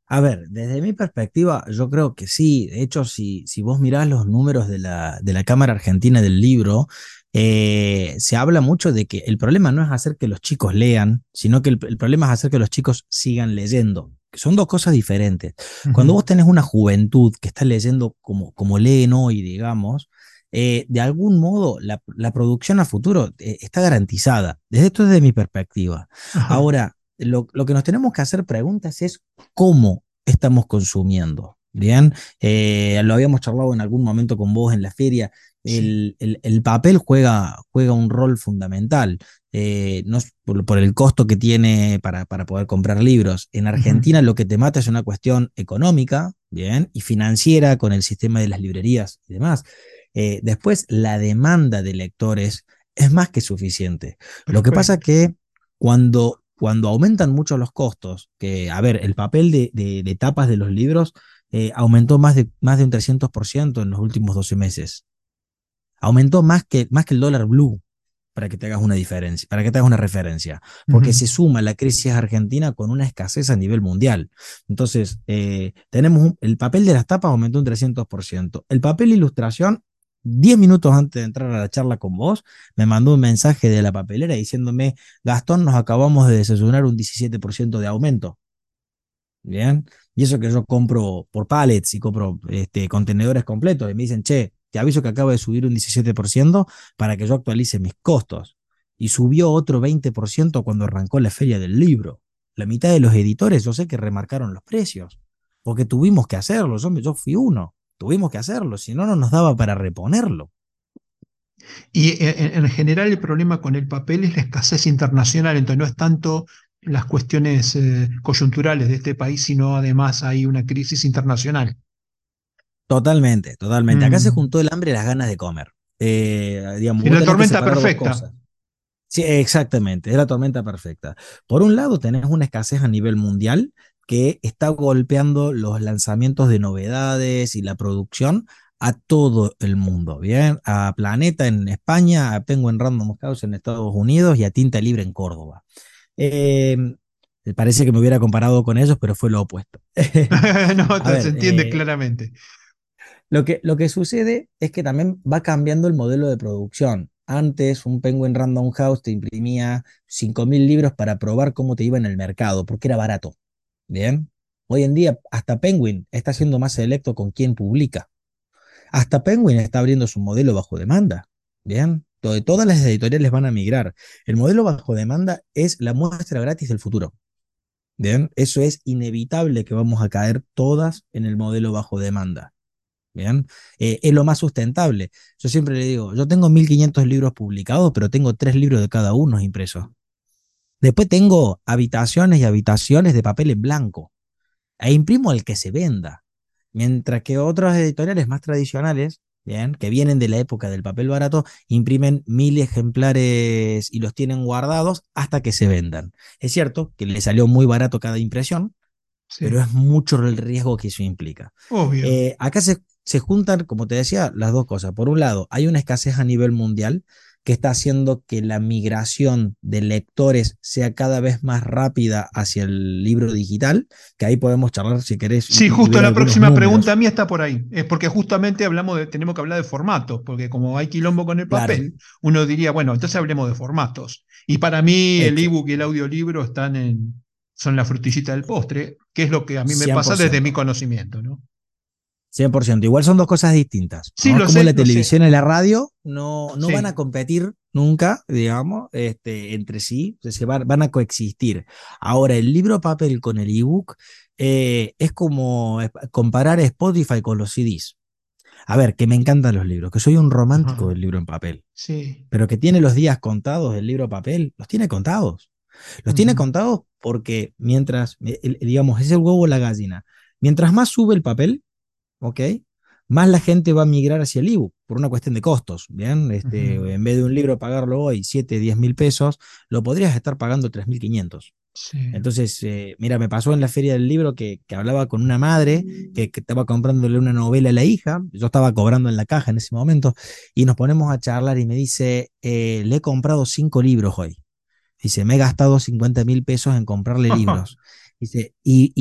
A ver, desde mi perspectiva, yo creo que sí. De hecho, si, si vos mirás los números de la, de la Cámara Argentina del Libro, eh, se habla mucho de que el problema no es hacer que los chicos lean, sino que el, problema es hacer que los chicos sigan leyendo, que son dos cosas diferentes. Cuando vos tenés una juventud que está leyendo como, como leen hoy, digamos, eh, de algún modo la, producción a futuro eh, está garantizada. Desde esto desde mi perspectiva. Ahora, lo, que nos tenemos que hacer preguntas es cómo estamos consumiendo. Bien, eh, lo habíamos charlado en algún momento con vos en la feria. El, papel juega, juega, un rol fundamental, eh, no por, el costo que tiene para, para poder comprar libros. En Argentina lo que te mata es una cuestión económica, bien, y financiera con el sistema de las librerías y demás. Eh, después, la demanda de lectores es más que suficiente. Lo que pasa que cuando cuando aumentan mucho los costos, que, a ver, el papel de, de, tapas de los libros eh, aumentó más de, más de un 300% en los últimos 12 meses. Aumentó más que, más que el dólar blue, para que te hagas una diferencia, para que te hagas una referencia, porque se suma la crisis argentina con una escasez a nivel mundial. Entonces, eh, tenemos el papel de las tapas aumentó un 300%. El papel ilustración 10 minutos antes de entrar a la charla con vos, me mandó un mensaje de la papelera diciéndome, Gastón, nos acabamos de desayunar un 17% de aumento. Bien, y eso que yo compro por pallets y compro este, contenedores completos, y me dicen, che, te aviso que acaba de subir un 17% para que yo actualice mis costos. Y subió otro 20% cuando arrancó la feria del libro. La mitad de los editores, yo sé que remarcaron los precios, porque tuvimos que hacerlo, yo, yo fui uno. Tuvimos que hacerlo, si no, no nos daba para reponerlo. Y eh, en, general el problema con el papel es la escasez internacional, entonces no es tanto las cuestiones eh, coyunturales de este país, sino además hay una crisis internacional. Totalmente, totalmente. Acá se mm. juntó el hambre y las ganas de comer. Eh, digamos, la tormenta perfecta. Sí, exactamente, es la tormenta perfecta. Por un lado, tenés una escasez a nivel mundial que está golpeando los lanzamientos de novedades y la producción a todo el mundo, ¿bien? A Planeta en España, a Penguin Random House en Estados Unidos y a Tinta Libre en Córdoba. Em, parece que me hubiera comparado con ellos, pero fue lo opuesto. no, se entiende eh, claramente. Lo que, lo que sucede es que también va cambiando el modelo de producción. Antes, un Penguin Random House te imprimía 5.000 libros para probar cómo te iba en el mercado, porque era barato. Bien. Hoy en día, hasta Penguin está siendo más selecto con quién publica. Hasta Penguin está abriendo su modelo bajo demanda. Bien. Todas las editoriales van a migrar. El modelo bajo demanda es la muestra gratis del futuro. Bien. Eso es inevitable que vamos a caer todas en el modelo bajo demanda. Bien. Eh, es lo más sustentable. Yo siempre le digo, yo tengo 1500 libros publicados, pero tengo tres libros de cada uno impresos. Después tengo habitaciones y habitaciones de papel en blanco. E imprimo el que se venda. Mientras que otras editoriales más tradicionales, bien, que vienen de la época del papel barato, imprimen mil ejemplares y los tienen guardados hasta que se vendan. Es cierto que le salió muy barato cada impresión, pero es mucho el riesgo que eso implica. Obvio. Eh, acá se, se juntan, como te decía, las dos cosas. Por un lado, hay una escasez a nivel mundial que está haciendo que la migración de lectores sea cada vez más rápida hacia el libro digital, que ahí podemos charlar si querés. Sí, justo la próxima pregunta mía está por ahí. Es porque justamente hablamos de, tenemos que hablar de formatos, porque como hay quilombo con el papel, uno diría, bueno, entonces hablemos de formatos. Y para mí el ebook y el audiolibro están en, son la frutillita del postre, que es lo que a mí me pasa desde mi conocimiento, ¿no? 100%. Igual son dos cosas distintas. Sí, Como la televisión y la radio no, no van a competir nunca, digamos, este, entre sí, se van, van, a coexistir. Ahora, el libro papel con el ebook eh, es como comparar Spotify con los CDs. A ver, que me encantan los libros, que soy un romántico del libro en papel. Sí. Pero que tiene los días contados del libro papel, los tiene contados. Los tiene contados porque mientras, digamos, es el huevo o la gallina. Mientras más sube el papel, ¿ok? Más la gente va a migrar hacia el ebook por una cuestión de costos, ¿bien? Este, En vez de un libro pagarlo hoy 7, 10 mil pesos, lo podrías estar pagando 3.500. Entonces, eh, mira, me pasó en la feria del libro que, hablaba con una madre que, estaba comprándole una novela a la hija, yo estaba cobrando en la caja en ese momento, y nos ponemos a charlar y me dice, eh, le he comprado cinco libros hoy. Dice, me he gastado 50 mil pesos en comprarle libros. Dice, y,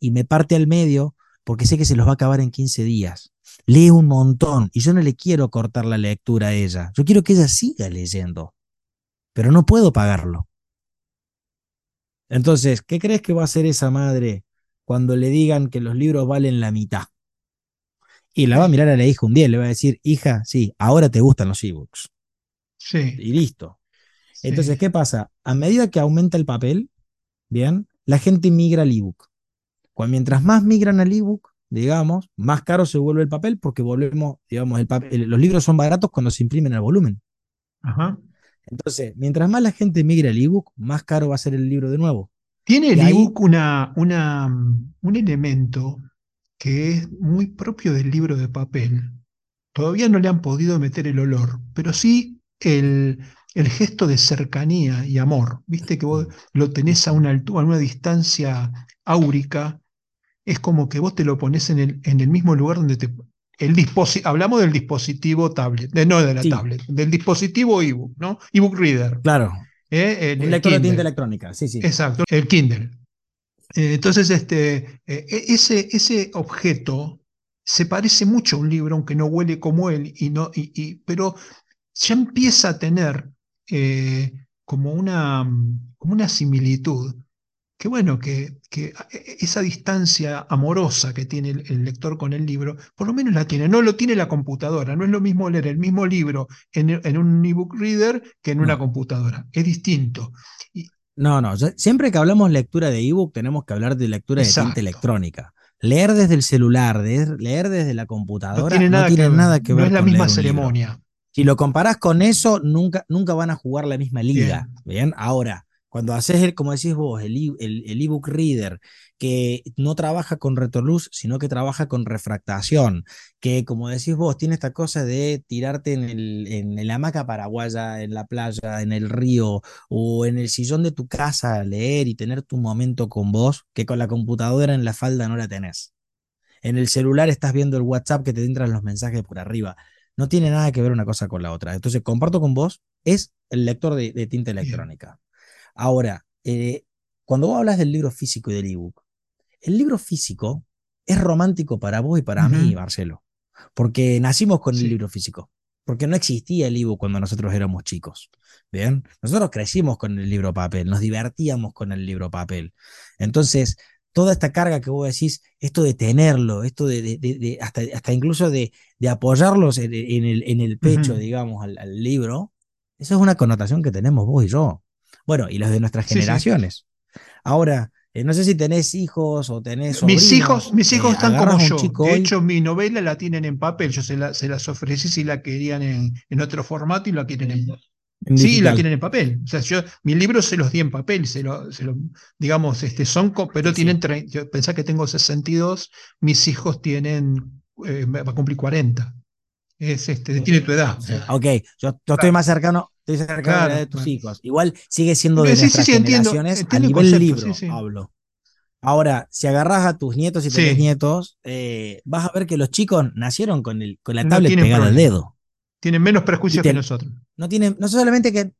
y, me parte al medio porque sé que se los va a acabar en 15 días. Lee un montón y yo no le quiero cortar la lectura a ella. Yo quiero que ella siga leyendo, pero no puedo pagarlo. Entonces, ¿qué crees que va a hacer esa madre cuando le digan que los libros valen la mitad? Y la va a mirar a la hija un día y le va a decir, hija, sí, ahora te gustan los ebooks. Sí. Y listo. Entonces, ¿qué pasa? A medida que aumenta el papel, bien, la gente migra al ebook. Mientras más migran al ebook, digamos, más caro se vuelve el papel porque volvemos, digamos, el los libros son baratos cuando se imprimen al volumen. Ajá. Entonces, mientras más la gente migre al ebook, más caro va a ser el libro de nuevo. Tiene el ebook una, una, un elemento que es muy propio del libro de papel. Todavía no le han podido meter el olor, pero sí el, el gesto de cercanía y amor. Viste que vos lo tenés a una altura, a una distancia áurica, es como que vos te lo pones en el, en el mismo lugar donde te, el hablamos del dispositivo tablet, de, no de la tablet, del dispositivo ebook, ¿no? Ebook reader. Claro. Eh, el, lector de tinta electrónica, sí, sí. Exacto, el Kindle. Eh, entonces, este, eh, e, ese, ese objeto se parece mucho a un libro, aunque no huele como él, y no, y, pero ya empieza a tener como, una, como una similitud que bueno, que, que, e, esa distancia amorosa que tiene el, lector con el libro, por lo menos la tiene. No lo tiene la computadora. No es lo mismo leer el mismo libro en, en un ebook reader que en una computadora. Es distinto. no, no. Siempre que hablamos lectura de ebook, tenemos que hablar de lectura de tinta electrónica. Leer desde el celular, leer desde la computadora, no tiene nada, que, ver. No es la misma ceremonia. Si lo comparás con eso, nunca, nunca van a jugar la misma liga. Bien, ahora cuando haces, el, como decís vos, el, el, ebook reader, que no trabaja con retroluz, sino que trabaja con refractación, que como decís vos, tiene esta cosa de tirarte en, el, en la hamaca paraguaya, en la playa, en el río o en el sillón de tu casa a leer y tener tu momento con vos, que con la computadora en la falda no la tenés. En el celular estás viendo el WhatsApp que te entran los mensajes por arriba. No tiene nada que ver una cosa con la otra. Entonces, comparto con vos, es el lector de, de tinta electrónica. Ahora, eh, cuando vos hablas del libro físico y del ebook, el libro físico es romántico para vos y para mí, Marcelo, porque nacimos con el libro físico, porque no existía el ebook cuando nosotros éramos chicos. Bien, nosotros crecimos con el libro papel, nos divertíamos con el libro papel. Entonces, toda esta carga que vos decís, esto de tenerlo, esto de, hasta, hasta, incluso de, apoyarlos en, el, en, el, pecho, digamos, al, al, libro, eso es una connotación que tenemos vos y yo. Bueno, y los de nuestras generaciones. Ahora, eh, no sé si tenés hijos o tenés. mis hijos, mis hijos eh, están como yo. De hecho, mi novela la tienen en papel. Yo se, las ofrecí si la querían en, otro formato y la quieren en, sí, la quieren en papel. O sea, yo mis libros se los di en papel, se lo, digamos, este, son, pero tienen, yo pensá que tengo 62, mis hijos tienen, eh, va a cumplir 40. Es, este, tiene tu edad. Ok, yo, estoy más cercano, estoy cerca de tus hijos. Igual sigue siendo de nuestras generaciones a nivel libro, hablo. Ahora, si agarras a tus nietos y tenés nietos, eh, vas a ver que los chicos nacieron con, el, con la tablet pegada al dedo. Tienen menos prejuicios que nosotros. No tienen, no solamente que,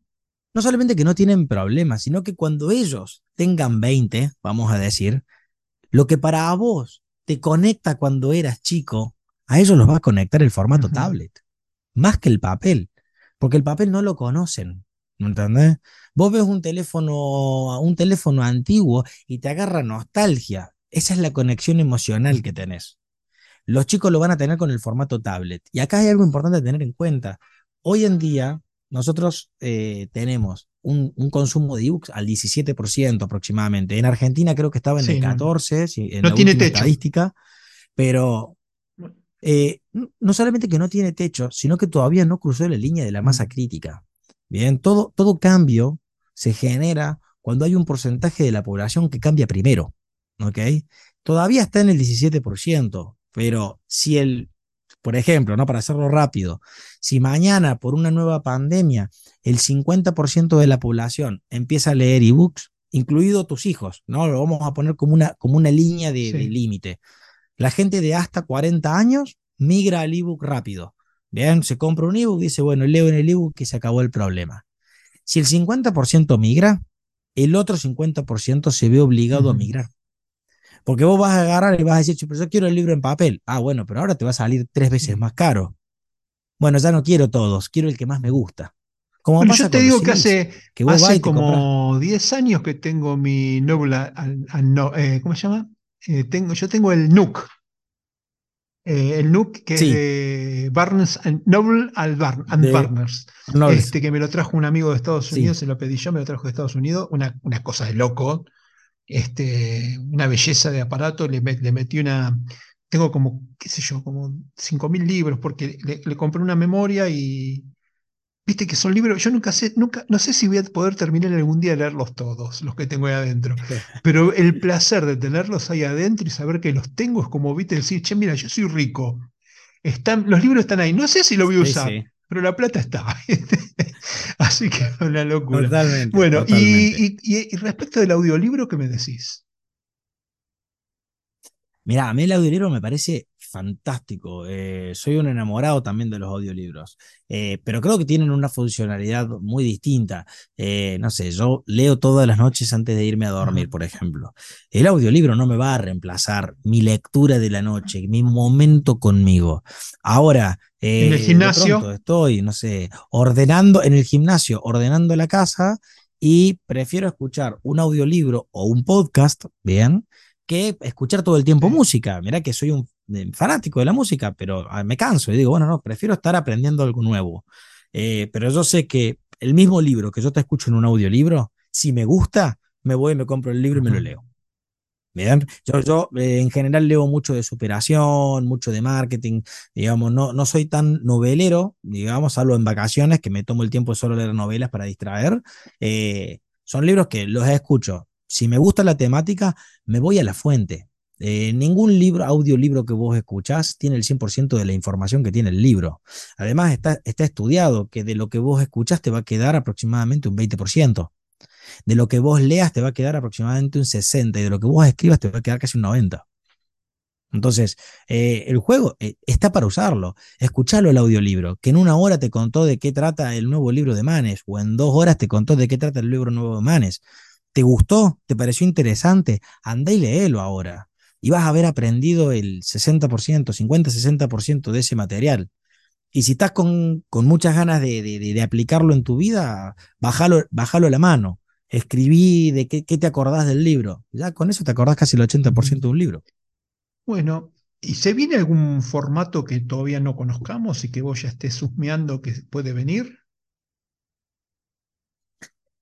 no solamente que no tienen problemas, sino que cuando ellos tengan 20, vamos a decir, lo que para vos te conecta cuando eras chico, a ellos los va a conectar el formato tablet, más que el papel porque el papel no lo conocen. ¿Me entendés? Vos ves un teléfono, un teléfono antiguo y te agarra nostalgia. Esa es la conexión emocional que tenés. Los chicos lo van a tener con el formato tablet. Y acá hay algo importante a tener en cuenta. Hoy en día, nosotros eh, tenemos un, consumo de ebooks al 17% aproximadamente. En Argentina creo que estaba en el 14%, en la tiene estadística, pero eh, no solamente que no tiene techo, sino que todavía no cruzó la línea de la masa mm. crítica. Bien, todo, todo cambio se genera cuando hay un porcentaje de la población que cambia primero. ¿Ok? Todavía está en el 17%, pero si el, por ejemplo, ¿no? para hacerlo rápido, si mañana por una nueva pandemia el 50% de la población empieza a leer ebooks, incluido tus hijos, ¿no? Lo vamos a poner como una, como una línea de, de límite. La gente de hasta 40 años migra al ebook rápido. Bien, se compra un ebook, dice, bueno, leo en el ebook que se acabó el problema. Si el 50% migra, el otro 50% se ve obligado a migrar. Porque vos vas a agarrar y vas a decir, pero yo quiero el libro en papel. Ah, bueno, pero ahora te va a salir tres veces más caro. Bueno, ya no quiero todos, quiero el que más me gusta. Como bueno, yo te digo que hace, hace como 10 años que tengo mi Noble, eh, ¿cómo se llama? Eh, tengo, yo tengo el NUC, eh, el NUC que de Barnes Noble and, Barnes, este, que me lo trajo un amigo de Estados Unidos, se lo pedí yo, me lo trajo de Estados Unidos, una, una cosa de loco, este, una belleza de aparato, le, le metí una, tengo como, qué sé yo, como 5.000 libros, porque le, compré una memoria y, Viste que son libros, yo nunca sé, nunca, no sé si voy a poder terminar algún día de leerlos todos, los que tengo ahí adentro. Pero el placer de tenerlos ahí adentro y saber que los tengo es como, viste, decir, che, mira, yo soy rico. Están, los libros están ahí. No sé si lo voy a usar, pero la plata está. Así que es una locura. Totalmente. Bueno, Y, y, respecto del audiolibro, ¿qué me decís? Mira, a mí el audiolibro me parece fantástico. Eh, soy un enamorado también de los audiolibros, eh, pero creo que tienen una funcionalidad muy distinta. Eh, no sé, yo leo todas las noches antes de irme a dormir, por ejemplo. El audiolibro no me va a reemplazar mi lectura de la noche, mi momento conmigo. Ahora, en el gimnasio estoy, no sé, ordenando en el gimnasio, ordenando la casa y prefiero escuchar un audiolibro o un podcast, bien, que escuchar todo el tiempo música. Mira que soy un fanático de la música, pero ah, me canso y digo, bueno, no, prefiero estar aprendiendo algo nuevo. Eh, pero yo sé que el mismo libro que yo te escucho en un audiolibro, si me gusta, me voy y me compro el libro y me lo leo. Bien, yo, yo eh, en general leo mucho de superación, mucho de marketing, digamos, no, no soy tan novelero, digamos, salvo en vacaciones que me tomo el tiempo de solo leer novelas para distraer. Eh, son libros que los escucho. Si me gusta la temática, me voy a la fuente. Eh, ningún libro, audiolibro que vos escuchás tiene el 100% de la información que tiene el libro. Además, está, está estudiado que de lo que vos escuchás te va a quedar aproximadamente un 20%. De lo que vos leas te va a quedar aproximadamente un 60% y de lo que vos escribas te va a quedar casi un 90%. Entonces, eh, el juego eh, está para usarlo. Escuchalo el audiolibro, que en una hora te contó de qué trata el nuevo libro de Manes, o en dos horas te contó de qué trata el libro nuevo de Manes. ¿Te gustó? ¿Te pareció interesante? Anda y léelo ahora y vas a haber aprendido el 60%, 50-60% de ese material. Y si estás con, con muchas ganas de, de, aplicarlo en tu vida, bájalo, bájalo a la mano. Escribí de qué, qué, te acordás del libro. Ya con eso te acordás casi el 80% de un libro. Bueno, ¿y se viene algún formato que todavía no conozcamos y que vos ya estés husmeando que puede venir?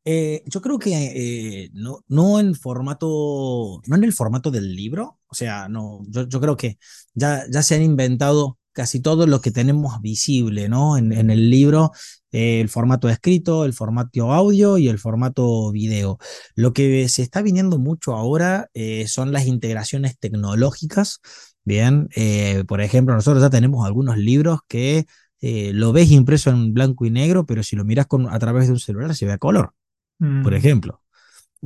Eh, yo creo que eh, no, no en formato, no en el formato del libro, o sea, no, yo, yo creo que ya, ya se han inventado casi todo lo que tenemos visible, ¿no? En, en el libro, eh, el formato escrito, el formato audio y el formato video. Lo que se está viniendo mucho ahora son las integraciones tecnológicas, bien, por ejemplo, nosotros ya tenemos algunos libros que lo ves impreso en blanco y negro, pero si lo miras con, a través de un celular se ve a color por mm. ejemplo.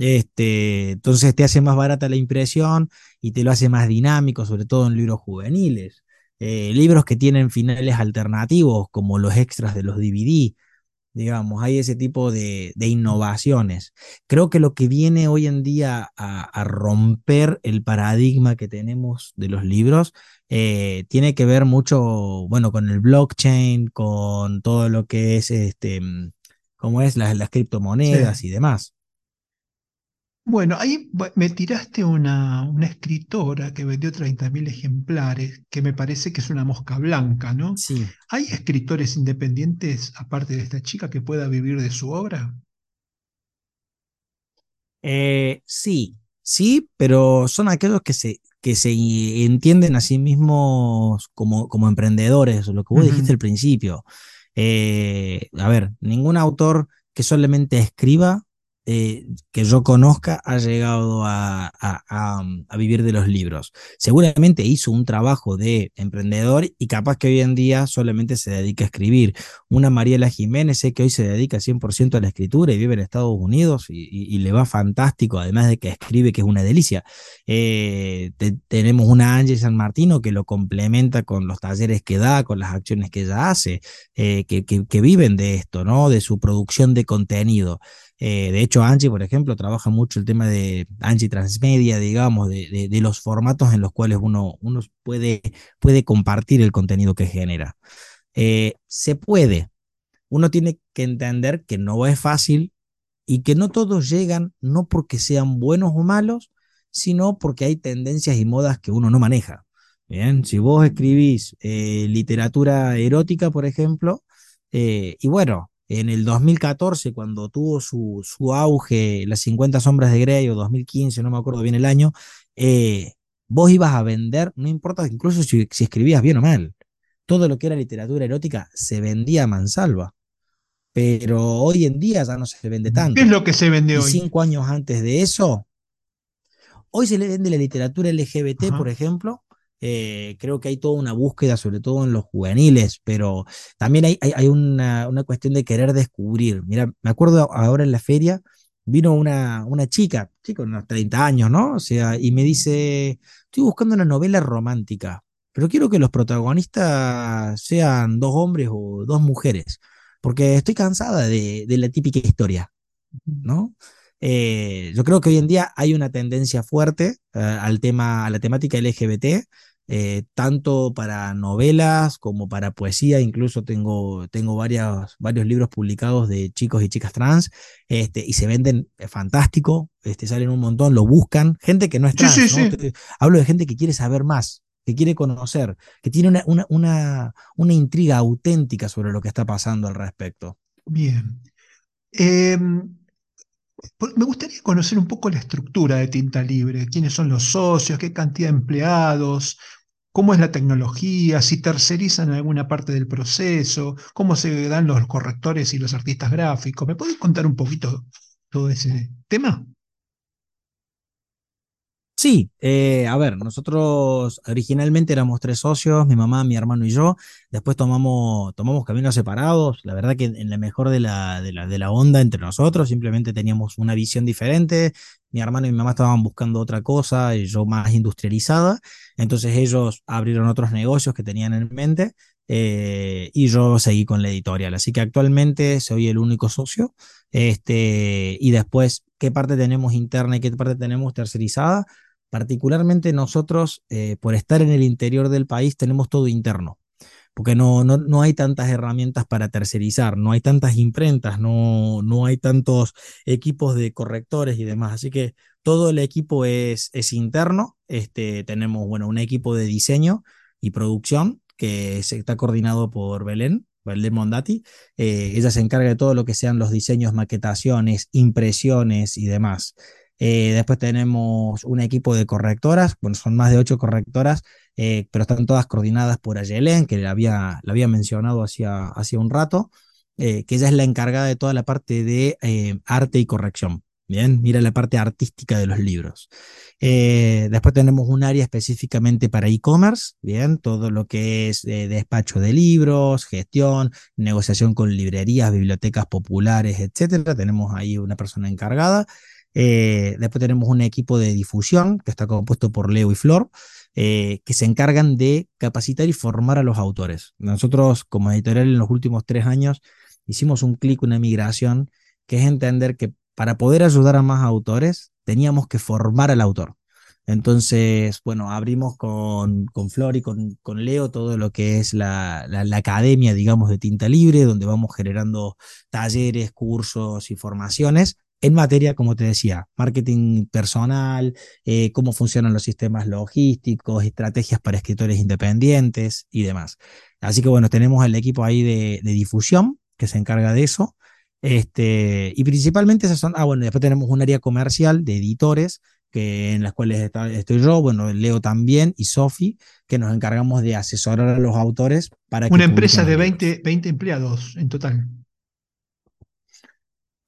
Este, entonces te hace más barata la impresión y te lo hace más dinámico, sobre todo en libros juveniles. Eh, libros que tienen finales alternativos, como los extras de los DVD, digamos, hay ese tipo de, innovaciones. Creo que lo que viene hoy en día a, romper el paradigma que tenemos de los libros eh, tiene que ver mucho, bueno, con el blockchain, con todo lo que es este como es las, las criptomonedas y demás. Bueno, ahí me tiraste una, una escritora que vendió 30.000 ejemplares, que me parece que es una mosca blanca, ¿no? Sí. ¿Hay escritores independientes, aparte de esta chica, que pueda vivir de su obra? Eh, sí, sí, pero son aquellos que se, que se entienden a sí mismos como, como emprendedores, lo que vos dijiste al principio. Eh, a ver, ningún autor que solamente escriba eh, que yo conozca ha llegado a, vivir de los libros. Seguramente hizo un trabajo de emprendedor y capaz que hoy en día solamente se dedica a escribir. Una Mariela Jiménez sé que hoy se dedica 100% a la escritura y vive en Estados Unidos y, le va fantástico, además de que escribe, que es una delicia. Eh, tenemos una Angie San Martino que lo complementa con los talleres que da, con las acciones que ella hace, eh, que, que, que viven de esto, ¿no? De su producción de contenido. Eh, de hecho, Angie, por ejemplo, trabaja mucho el tema de Angie Transmedia, digamos, de, los formatos en los cuales uno, uno puede, puede compartir el contenido que genera. Eh, se puede. Uno tiene que entender que no es fácil y que no todos llegan no porque sean buenos o malos, sino porque hay tendencias y modas que uno no maneja. Bien, si vos escribís eh, literatura erótica, por ejemplo, y bueno, en el 2014, cuando tuvo su, su auge, las 50 sombras de Grey, o 2015, no me acuerdo bien el año, eh, vos ibas a vender, no importa incluso si, si, escribías bien o mal, todo lo que era literatura erótica se vendía a mansalva. Pero hoy en día ya no se vende tanto. ¿Qué es lo que se vende hoy? Cinco años antes de eso, hoy se le vende la literatura LGBT, por ejemplo, eh, creo que hay toda una búsqueda, sobre todo en los juveniles, pero también hay, hay, una, una, cuestión de querer descubrir. Mira, me acuerdo ahora en la feria, vino una, una chica, chica, unos 30 años, ¿no? O sea, y me dice, estoy buscando una novela romántica, pero quiero que los protagonistas sean dos hombres o dos mujeres, porque estoy cansada de, de la típica historia, ¿no? Eh, yo creo que hoy en día hay una tendencia fuerte uh, al tema, a la temática LGBT, eh, tanto para novelas como para poesía, incluso tengo, tengo varios, varios libros publicados de chicos y chicas trans, este, y se venden eh, fantástico, este, salen un montón, lo buscan, gente que no es trans, sí, sí, ¿no? sí. hablo de gente que quiere saber más, que quiere conocer, que tiene una, una, una, una intriga auténtica sobre lo que está pasando al respecto. Bien. Eh, me gustaría conocer un poco la estructura de Tinta Libre, quiénes son los socios, qué cantidad de empleados, cómo es la tecnología, si tercerizan alguna parte del proceso, cómo se dan los correctores y los artistas gráficos. ¿Me puedes contar un poquito todo ese tema? Sí, eh, a ver, nosotros originalmente éramos tres socios, mi mamá, mi hermano y yo. Después tomamos, tomamos caminos separados. La verdad que en la mejor de la, de la, de la onda entre nosotros, simplemente teníamos una visión diferente. Mi hermano y mi mamá estaban buscando otra cosa y yo más industrializada. Entonces ellos abrieron otros negocios que tenían en mente eh, y yo seguí con la editorial. Así que actualmente soy el único socio. Este, y después, ¿qué parte tenemos interna y qué parte tenemos tercerizada? Particularmente nosotros, eh, por estar en el interior del país, tenemos todo interno, porque no, no, no hay tantas herramientas para tercerizar, no hay tantas imprentas, no, no hay tantos equipos de correctores y demás. Así que todo el equipo es, es interno. Este, tenemos bueno, un equipo de diseño y producción que está coordinado por Belén, Belén Mondati. Eh, ella se encarga de todo lo que sean los diseños, maquetaciones, impresiones y demás. Eh, después tenemos un equipo de correctoras, bueno, son más de ocho correctoras, eh, pero están todas coordinadas por Ayelen, que la había, la había mencionado hacía, un rato, eh, que ella es la encargada de toda la parte de arte y corrección. Bien, mira la parte artística de los libros. Después tenemos un área específicamente para e-commerce, bien, todo lo que es despacho de libros, gestión, negociación con librerías, bibliotecas populares, etcétera. Tenemos ahí una persona encargada. Eh, después tenemos un equipo de difusión que está compuesto por Leo y Flor, eh, que se encargan de capacitar y formar a los autores. Nosotros, como editorial, en los últimos tres años hicimos un clic, una migración, que es entender que para poder ayudar a más autores teníamos que formar al autor. Entonces, bueno, abrimos con, con Flor y con, con, Leo todo lo que es la, la, la, academia, digamos, de tinta libre, donde vamos generando talleres, cursos y formaciones en materia, como te decía, marketing personal, eh, cómo funcionan los sistemas logísticos, estrategias para escritores independientes y demás. Así que bueno, tenemos el equipo ahí de, de difusión que se encarga de eso. Este, y principalmente esas son, ah, bueno, después tenemos un área comercial de editores, que en las cuales está, estoy yo, bueno, Leo también y Sofi, que nos encargamos de asesorar a los autores para Una empresa de 20, 20 empleados en total.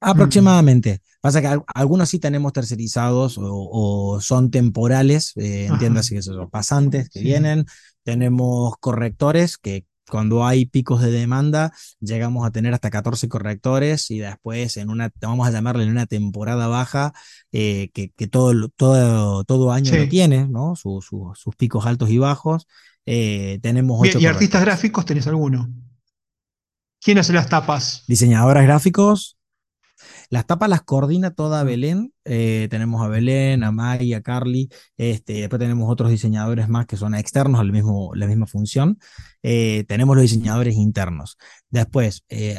Aproximadamente. Pasa que algunos sí tenemos tercerizados o, son temporales, eh, entiéndase que son pasantes que vienen. Tenemos correctores que cuando hay picos de demanda llegamos a tener hasta 14 correctores y después en una, vamos a llamarle en una temporada baja, eh, que, todo, todo, todo año lo tiene, ¿no? sus picos altos y bajos. Eh, tenemos ocho ¿Y artistas gráficos tenés alguno? ¿Quién hace las tapas? Diseñadoras gráficos, las tapas las coordina toda Belén. Eh, tenemos a Belén, a Mari, a Carly. Este, después tenemos otros diseñadores más que son externos a la, mismo, la misma función. Eh, tenemos los diseñadores internos. Después, eh,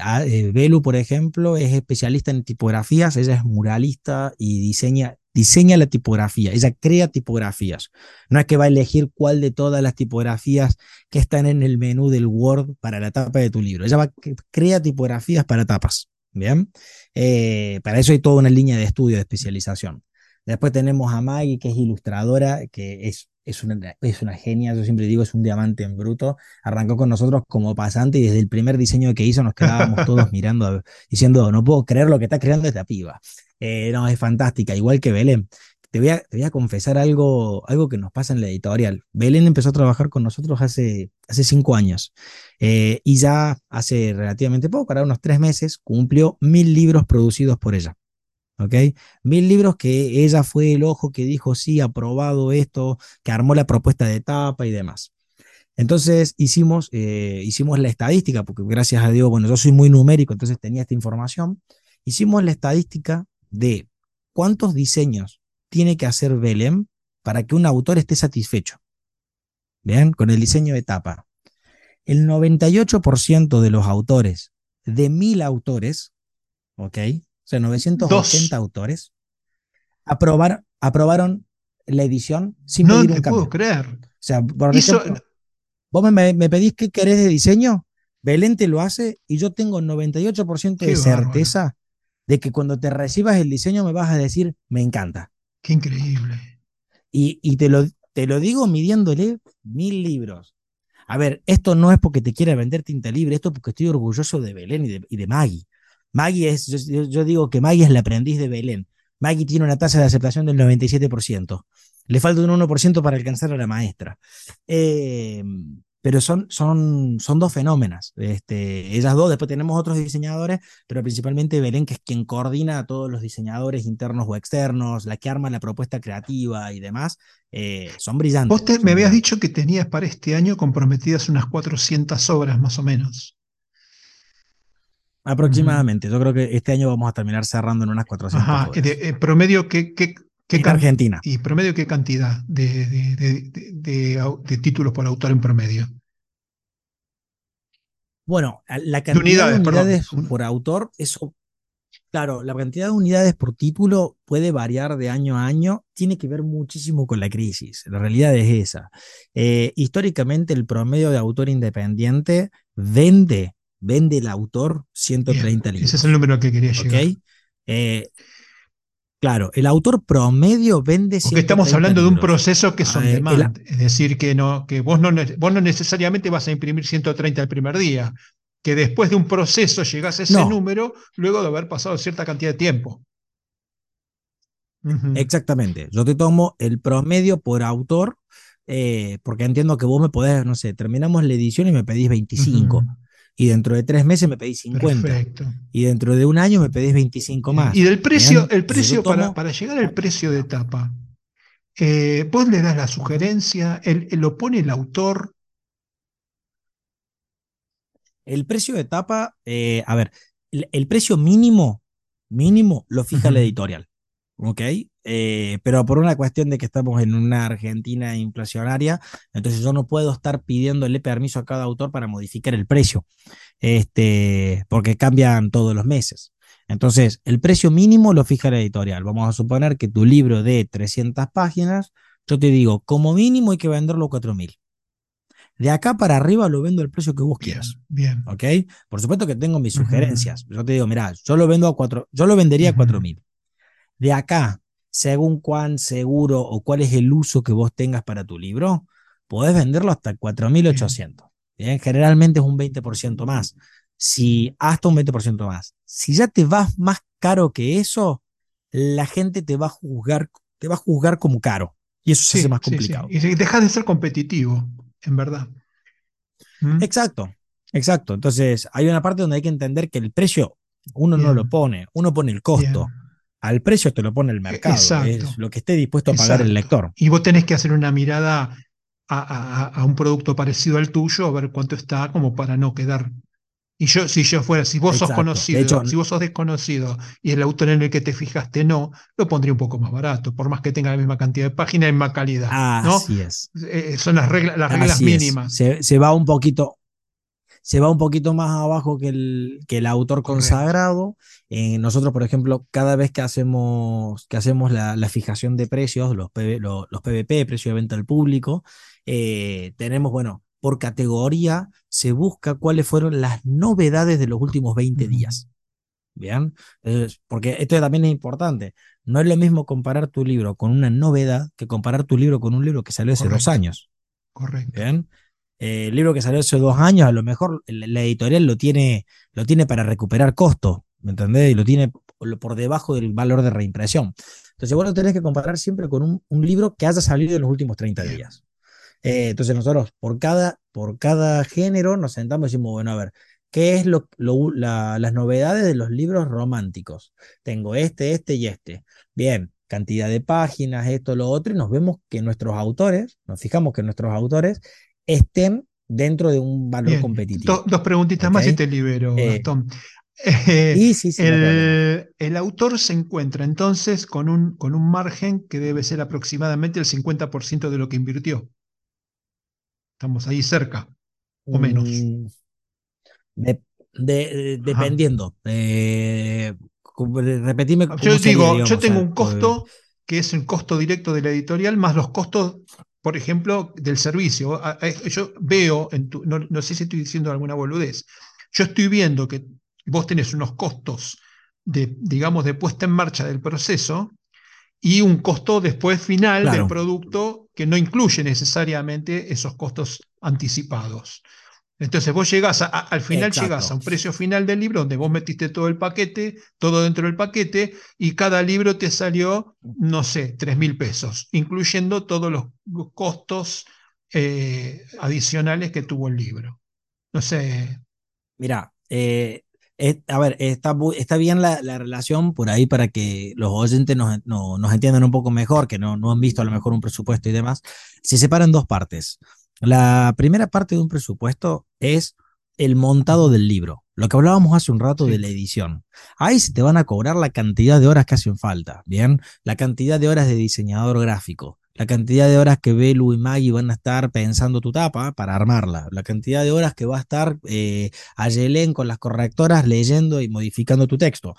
Belu, por ejemplo, es especialista en tipografías. Ella es muralista y diseña diseña la tipografía, ella crea tipografías. No es que va a elegir cuál de todas las tipografías que están en el menú del Word para la tapa de tu libro. Ella va, crea tipografías para tapas. Bien, eh, para eso hay toda una línea de estudio de especialización. Después tenemos a Maggie, que es ilustradora, que es, es, una, es una genia, yo siempre digo, es un diamante en bruto. Arrancó con nosotros como pasante y desde el primer diseño que hizo nos quedábamos todos mirando, diciendo, no puedo creer lo que está creando esta piba. Eh, no, es fantástica, igual que Belén. Te voy, a, confesar algo, algo que nos pasa en la editorial. Belén empezó a trabajar con nosotros hace, hace cinco años eh, y ya hace relativamente poco, ahora unos tres meses, cumplió mil libros producidos por ella. ¿ok? Mil libros que ella fue el ojo que dijo, sí, aprobado esto, que armó la propuesta de etapa y demás. Entonces hicimos, eh, hicimos la estadística, porque gracias a Dios, bueno, yo soy muy numérico, entonces tenía esta información. Hicimos la estadística de cuántos diseños tiene que hacer Belém para que un autor esté satisfecho. Bien, con el diseño de etapa. El 98% de los autores, de mil autores, ¿ok? O sea, 980 autores, aprobar, aprobaron la edición sin no pedir un puedo creer. O sea, por ejemplo, vos me, pedís qué querés de diseño, Belén te lo hace y yo tengo 98% de certeza de que cuando te recibas el diseño me vas a decir, me encanta. Qué increíble. Y, te, lo, te lo digo midiéndole mil libros. A ver, esto no es porque te quiera vender tinta libre, esto es porque estoy orgulloso de Belén y de, Maggie. Maggie es, yo, digo que Maggie es la aprendiz de Belén. Maggie tiene una tasa de aceptación del 97%. Le falta un 1% para alcanzar a la maestra. Eh, pero son, son, son dos fenómenos. Este, ellas dos, después tenemos otros diseñadores, pero principalmente Belén, que es quien coordina a todos los diseñadores internos o externos, la que arma la propuesta creativa y demás, eh, son brillantes. Vos me habías dicho que tenías para este año comprometidas unas 400 obras más o menos. Aproximadamente, yo creo que este año vamos a terminar cerrando en unas 400 Ajá, obras. Eh, promedio, ¿qué, qué, en Argentina. ¿Y promedio qué cantidad de, títulos por autor en promedio? Bueno, la cantidad de unidades, por autor, eso, claro, la cantidad de unidades por título puede variar de año a año, tiene que ver muchísimo con la crisis, la realidad es esa. Eh, históricamente el promedio de autor independiente vende, vende el autor 130 libros. Ese es el número que quería llegar. ¿okay? Eh, Claro, el autor promedio vende Porque estamos hablando de un proceso que es on demand, es decir, que, no, que vos, no, vos no necesariamente vas a imprimir 130 el primer día, que después de un proceso llegás a ese número luego de haber pasado cierta cantidad de tiempo. Exactamente, yo te tomo el promedio por autor, eh, porque entiendo que vos me podés, no sé, terminamos la edición y me pedís 25 y dentro de tres meses me pedís 50. Perfecto. Y dentro de un año me pedís 25 más. Y del precio, el precio para, para, llegar al precio de tapa, eh, vos le das la sugerencia, lo pone el autor. El precio de tapa, eh, a ver, el, precio mínimo, mínimo lo fija la editorial. ¿ok? Eh, pero por una cuestión de que estamos en una Argentina inflacionaria, entonces yo no puedo estar pidiéndole permiso a cada autor para modificar el precio, este, porque cambian todos los meses. Entonces, el precio mínimo lo fija la editorial. Vamos a suponer que tu libro de 300 páginas, yo te digo, como mínimo hay que venderlo a 4000. De acá para arriba lo vendo al precio que vos quieras. Bien. ¿Ok? Por supuesto que tengo mis sugerencias. Yo te digo, mira, yo lo vendo a 4, yo lo vendería a 4000. De acá según cuán seguro o cuál es el uso que vos tengas para tu libro, podés venderlo hasta 4.800. Generalmente es un 20% más. si hasta un 20% más. Si ya te vas más caro que eso, la gente te va a juzgar, te va a juzgar como caro. Y eso se hace más complicado. Y dejas de ser competitivo, en verdad. ¿Mm? Exacto, exacto. Entonces, hay una parte donde hay que entender que el precio uno no lo pone, uno pone el costo. Al precio te lo pone el mercado, es lo que esté dispuesto a pagar el lector. Y vos tenés que hacer una mirada a, un producto parecido al tuyo, a ver cuánto está, como para no quedar. Y yo, si yo fuera, si vos sos conocido, si vos sos desconocido y el autor en el que te fijaste no, lo pondría un poco más barato, por más que tenga la misma cantidad de páginas y más calidad. Así es. Eh, son las reglas, las reglas mínimas. Se, va un poquito, se va un poquito más abajo que el, que el autor consagrado. Eh, nosotros, por ejemplo, cada vez que hacemos, que hacemos la, fijación de precios, los, los, los PVP, precio de venta al público, eh, tenemos, bueno, por categoría se busca cuáles fueron las novedades de los últimos 20 días. ¿Bien? porque esto también es importante. No es lo mismo comparar tu libro con una novedad que comparar tu libro con un libro que salió hace dos años. Correcto. ¿Bien? Eh, el libro que salió hace dos años, a lo mejor la editorial lo tiene, lo tiene para recuperar costo, ¿me entendés? Y lo tiene por debajo del valor de reimpresión. Entonces, vos lo tenés que comparar siempre con un, un libro que haya salido en los últimos 30 días. Eh, entonces nosotros por cada, por cada género nos sentamos y decimos, bueno, a ver, ¿qué es lo, las novedades de los libros románticos? Tengo este, este y este. Bien, cantidad de páginas, esto, lo otro, y nos vemos que nuestros autores, nos fijamos que nuestros autores estén dentro de un valor competitivo. dos preguntitas más y te libero, eh, Gastón. sí, sí, sí, el, el, autor se encuentra entonces con un, con un margen que debe ser aproximadamente el 50% de lo que invirtió. Estamos ahí cerca, o menos. Mm, dependiendo. Eh, repetime. Yo digo, yo tengo un costo que es el costo directo de la editorial más los costos, por ejemplo, del servicio. Yo veo, en no, no, sé si estoy diciendo alguna boludez, yo estoy viendo que vos tenés unos costos de, digamos, de puesta en marcha del proceso y un costo después final del producto que no incluye necesariamente esos costos anticipados. Entonces vos llegás al final llegás a un precio final del libro donde vos metiste todo el paquete, todo dentro del paquete, y cada libro te salió, no sé, tres mil pesos, incluyendo todos los costos eh, adicionales que tuvo el libro. No sé. Mira, eh, a ver, está, está bien la, relación por ahí para que los oyentes nos, nos entiendan un poco mejor, que no, no han visto a lo mejor un presupuesto y demás. Se separan dos partes. La primera parte de un presupuesto es el montado del libro, lo que hablábamos hace un rato de la edición. Ahí se te van a cobrar la cantidad de horas que hacen falta, ¿bien? La cantidad de horas de diseñador gráfico, la cantidad de horas que Belu y Maggie van a estar pensando tu tapa para armarla, la cantidad de horas que va a estar eh, Ayelen con las correctoras leyendo y modificando tu texto.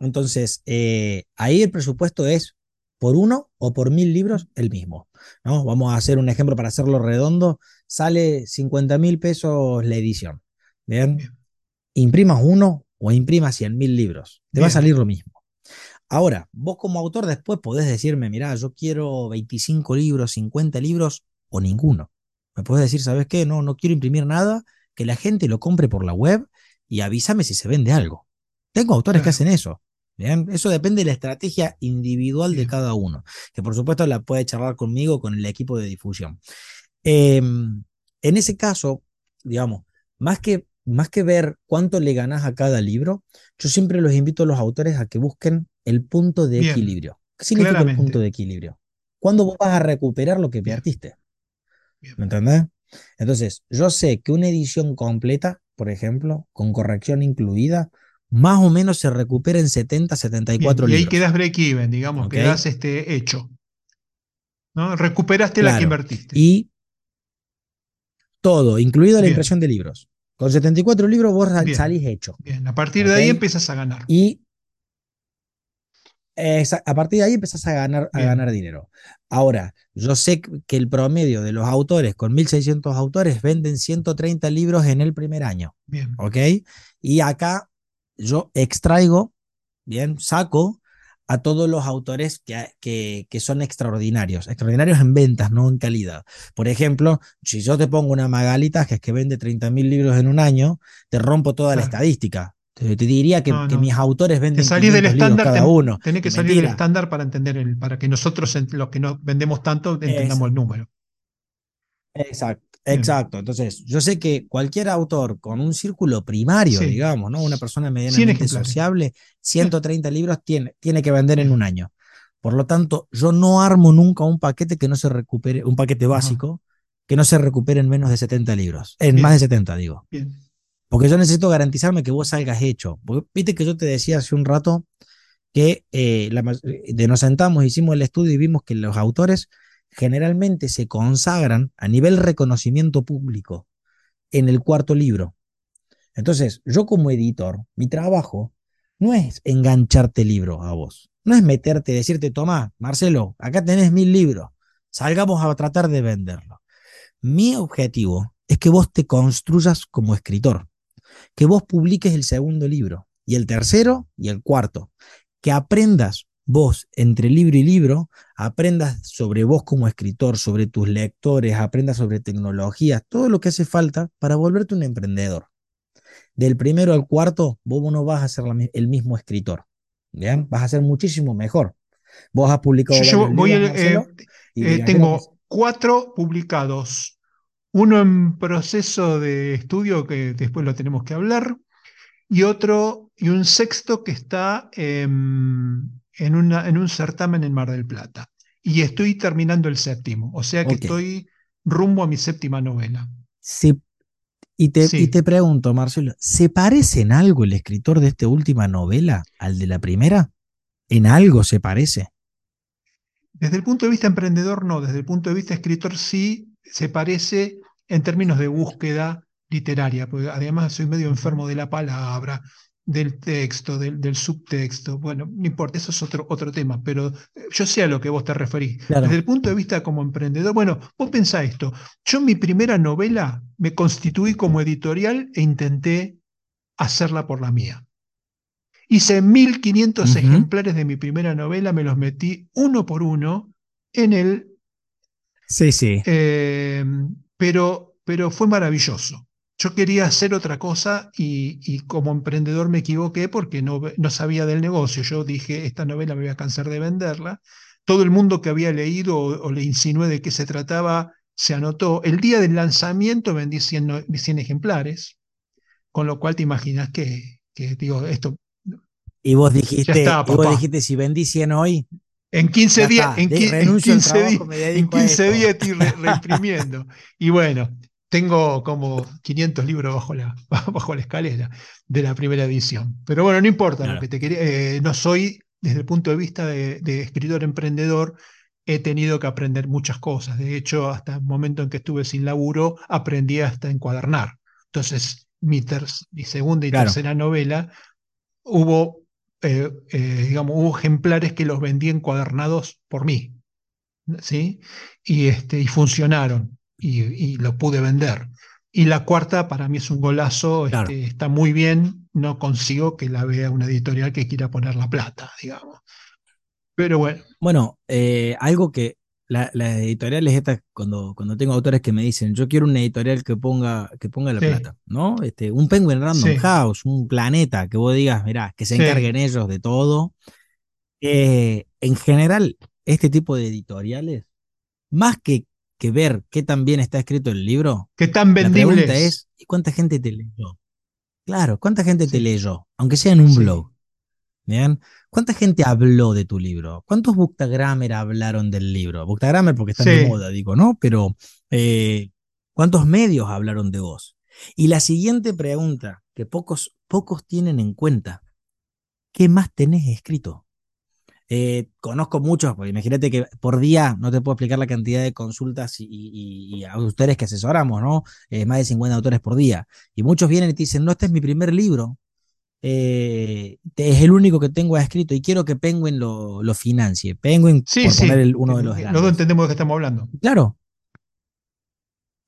Entonces, eh, ahí el presupuesto es por uno o por mil libros el mismo. ¿no? Vamos a hacer un ejemplo para hacerlo redondo. Sale 50 mil pesos la edición. ¿bien? Imprimas uno o imprimas 100 mil libros. Te va a salir lo mismo. Ahora, vos como autor después podés decirme, mirá, yo quiero 25 libros, 50 libros o ninguno. Me podés decir, ¿sabes qué? No, no quiero imprimir nada, que la gente lo compre por la web y avísame si se vende algo. Tengo autores que hacen eso. ¿Bien? Eso depende de la estrategia individual de cada uno, que por supuesto la puede charlar conmigo, con el equipo de difusión. Em, en ese caso, digamos, más que, más que ver cuánto le ganás a cada libro, yo siempre los invito a los autores a que busquen el punto de equilibrio. ¿Qué significa el punto de equilibrio? ¿Cuándo vos vas a recuperar lo que perdiste? ¿Me entendés? Entonces, yo sé que una edición completa, por ejemplo, con corrección incluida, más o menos se recupera en 70, 74 libros. Y ahí quedas break-even, digamos, quedas este, hecho. ¿no? Recuperaste la que invertiste. Y todo, incluido la impresión de libros. Con 74 libros vos salís hecho. Bien, a partir de ahí empiezas a ganar. Y a partir de ahí empezás a ganar, a ganar dinero. Ahora, yo sé que el promedio de los autores con 1600 autores venden 130 libros en el primer año. ¿Ok? Y acá yo extraigo, bien, saco a todos los autores que, que, que, son extraordinarios, extraordinarios en ventas, no en calidad. Por ejemplo, si yo te pongo una Magalita, que es que vende 30.000 libros en un año, te rompo toda claro. la estadística. Te, te diría que, no, no. que, mis autores venden salir del estándar cada uno. Tenés que salir del estándar para entender el, para que nosotros los que no vendemos tanto entendamos Exacto. el número. Exacto. Exacto, entonces yo sé que cualquier autor con un círculo primario, Sí. digamos, ¿no? Una persona 100 medianamente sociable, 130 libros tiene, tiene que vender en un año. Por lo tanto, yo no armo nunca un paquete que no se recupere, un paquete Ajá. básico que no se recupere en menos de 70 libros, en Bien. más de 70 digo. Bien. Porque yo necesito garantizarme que vos salgas hecho. Porque viste que yo te decía hace un rato que eh, la ma- de nos sentamos, hicimos el estudio y vimos que los autores generalmente se consagran a nivel reconocimiento público en el cuarto libro. Entonces, yo como editor, mi trabajo no es engancharte el libro a vos, no es meterte, decirte, toma, Marcelo, acá tenés mil libros, salgamos a tratar de venderlo. Mi objetivo es que vos te construyas como escritor, que vos publiques el segundo libro, y el tercero y el cuarto, que aprendas vos entre libro y libro, aprendas sobre vos como escritor, sobre tus lectores, aprendas sobre tecnologías, todo lo que hace falta para volverte un emprendedor. Del primero al cuarto, vos no vas a ser la el mismo escritor. Vas a ser muchísimo mejor. Vos has publicado Yo, voy, libros, eh, Marcelo, y eh, imagino tengo cuatro publicados, uno en proceso de estudio que después lo tenemos que hablar, y otro, y un sexto que está em, en, una, en un certamen en Mar del Plata. Y estoy terminando el séptimo, o sea que estoy rumbo a mi séptima novela. Se- y, te, Sí. y te pregunto, Marcelo, ¿se parece en algo el escritor de esta última novela al de la primera? ¿En algo se parece? Desde el punto de vista emprendedor, no, desde el punto de vista escritor sí se parece en términos de búsqueda literaria, porque además soy medio enfermo de la palabra, del texto, del, del subtexto. Bueno, no importa, eso es otro, otro tema, pero eh, yo sé a lo que vos te referís. Claro. Desde el punto de vista como emprendedor, bueno, vos pensá esto, yo en mi primera novela me constituí como editorial e intenté hacerla por la mía. Hice 1500 Ujú. ejemplares de mi primera novela, me los metí uno por uno en el Sí, sí. eh, pero, pero fue maravilloso. Yo quería hacer otra cosa y, y como emprendedor me equivoqué porque no, no sabía del negocio. Yo dije, esta novela me voy a cansar de venderla. Todo el mundo que había leído o, o le insinué de qué se trataba se anotó. El día del lanzamiento vendí 100, no- 100 ejemplares, con lo cual te imaginas que, que digo, esto Y vos dijiste, está, y vos dijiste, si vendí 100 hoy, En 15 Ya días, en, de- qui- en renuncio al 15 trabajo, en dedico a 15 esto. días estoy re- reimprimiendo. Y bueno, tengo como 500 libros bajo la, bajo la escalera de la primera edición. Pero bueno, no importa, lo que te quería, eh, no soy, desde el punto de vista de, de escritor emprendedor, he tenido que aprender muchas cosas. De hecho, hasta el momento en que estuve sin laburo, aprendí hasta encuadernar. Entonces, mi, mi segunda y Claro. tercera novela, hubo, eh, eh, digamos, hubo ejemplares que los vendí encuadernados por mí, ¿sí? Y, este, y funcionaron y, y lo pude vender. Y la cuarta para mí es un golazo, Claro. este, está muy bien, no consigo que la vea una editorial que quiera poner la plata, digamos. Pero bueno, Bueno, eh, algo que la- las editoriales estas, cuando, cuando tengo autores que me dicen, yo quiero una editorial que ponga, que ponga la Sí. plata, ¿no? Este, un Penguin Random Sí. House, un planeta, que vos digas, mirá, que se Sí. encarguen ellos de todo. Eh, en general, este tipo de editoriales, más que, que ver qué tan bien está escrito el libro, que tan la vendible pregunta es. ¿y cuánta gente te leyó? Claro, ¿cuánta gente te leyó? Aunque sea en un Sí. blog. ¿Bien? ¿Cuánta gente habló de tu libro? ¿Cuántos Bookstagrammer hablaron del libro? Bookstagrammer porque están de Sí. moda, digo, ¿no? Pero eh, ¿cuántos medios hablaron de vos? Y la siguiente pregunta que pocos, pocos tienen en cuenta, ¿qué más tenés escrito? Eh, conozco muchos, porque imagínate que por día no te puedo explicar la cantidad de consultas y, y- y autores que asesoramos, ¿no? Eh, más de 50 autores por día. Y muchos vienen y te dicen, no, este es mi primer libro, eh, es el único que tengo escrito y quiero que Penguin lo, lo financie. Penguin, Sí, por sí. poner el- uno de los grandes. entendemos de qué estamos hablando. Claro.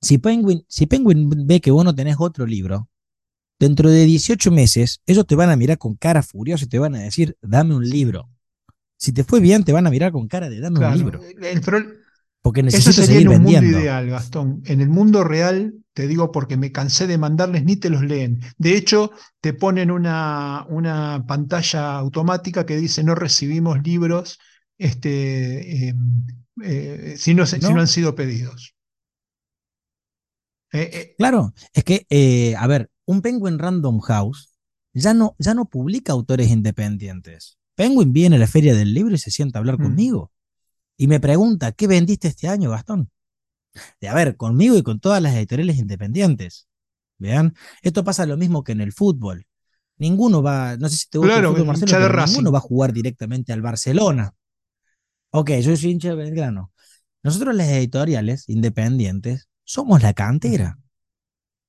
Si Penguin, si Penguin ve que vos no tenés otro libro, dentro de 18 meses, ellos te van a mirar con cara furiosa y te van a decir, dame un libro. Si te fue bien, te van a mirar con cara de dame un libro. El, porque necesito Eso sería en un mundo ideal, Gastón. En el mundo real, te digo porque me cansé de mandarles ni te los leen. De hecho, te ponen una, una pantalla automática que dice no recibimos libros este, em, eh, si, no, si, no, han sido pedidos. Eh, eh, claro, es que, a ver, un Penguin Random House ya no, ya no publica autores independientes. Penguin viene a la feria del libro y se sienta a hablar mm. conmigo y me pregunta, ¿qué vendiste este año, Gastón? De a ver, conmigo y con todas las editoriales independientes. Vean, esto pasa lo mismo que en el fútbol. Ninguno va, no sé si te gusta el fútbol, Marcelo, pero ninguno va a jugar directamente al Barcelona. Ok, yo soy hincha de Belgrano. Nosotros las editoriales independientes somos la cantera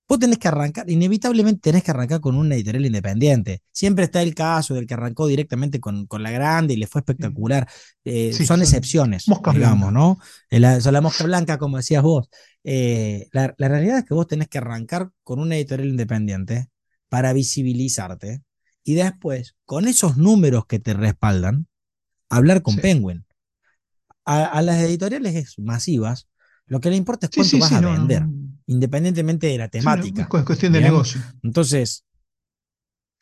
vos tenés que arrancar, inevitablemente tenés que arrancar con una editorial independiente. Siempre está el caso del que arrancó directamente con, con la grande y le fue espectacular. Eh, son, excepciones, digamos, ¿no? La, la mosca blanca, como decías vos. Eh, la, realidad es que vos tenés que arrancar con una editorial independiente para visibilizarte y después, con esos números que te respaldan, hablar con Penguin. A, las editoriales masivas, lo que le importa es cuánto vas a vender independientemente de la temática. es cuestión de negocio. Entonces,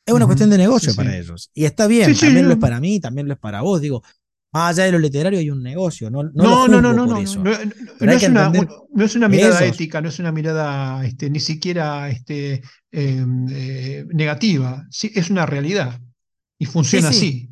es una cuestión de negocio para ellos. Y está bien, también lo es para mí, también lo es para vos. Digo, más allá de lo literario hay un negocio, no, no, no, no, no, no, no, es una, no, es una, mirada ética, no es una mirada este, ni siquiera este, em, eh, negativa, sí, es una realidad y funciona así.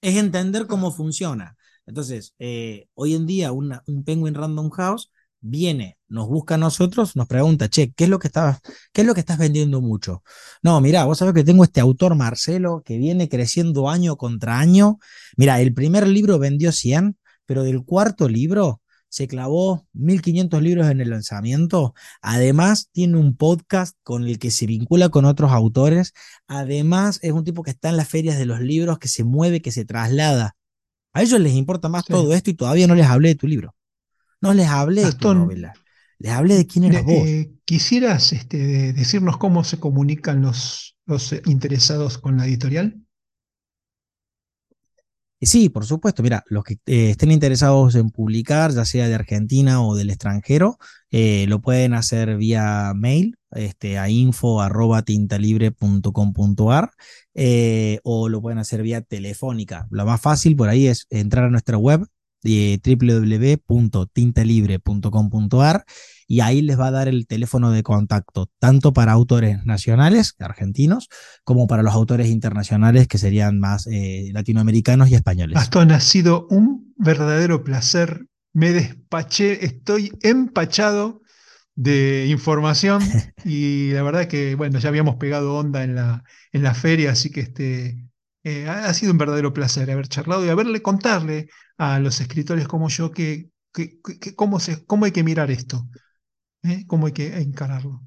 Es entender cómo funciona. Entonces, eh, hoy en día un Penguin Random House viene, nos busca a nosotros, nos pregunta, che, ¿qué es lo que estás, qué es lo que estás vendiendo mucho? No, mira, vos sabés que tengo este autor Marcelo que viene creciendo año contra año. Mira, el primer libro vendió 100, pero del cuarto libro se clavó 1500 libros en el lanzamiento. Además, tiene un podcast con el que se vincula con otros autores. Además, es un tipo que está en las ferias de los libros, que se mueve, que se traslada. A ellos les importa más todo esto y todavía no les hablé de tu libro. No les hablé de tu novela, les hablé de quién eras vos. Eh, ¿Quisieras este, decirnos cómo se comunican los, los interesados con la editorial? Sí, por supuesto. Mira, los que eh, estén interesados en publicar, ya sea de Argentina o del extranjero, eh, lo pueden hacer vía mail este, a info.tintalibre.com.ar o lo pueden hacer vía telefónica. Lo más fácil por ahí es entrar a nuestra web www.tintalibre.com.ar y ahí les va a dar el teléfono de contacto, tanto para autores nacionales, argentinos, como para los autores internacionales, que serían más eh, latinoamericanos y españoles. Gastón, ha sido un verdadero placer. Me despaché, estoy empachado de información y la verdad que, bueno, ya habíamos pegado onda en la, en la feria, así que este, eh, ha sido un verdadero placer haber charlado y haberle contarle a los escritores como yo que, cómo, se, cómo hay que mirar esto, ¿eh? cómo hay que encararlo.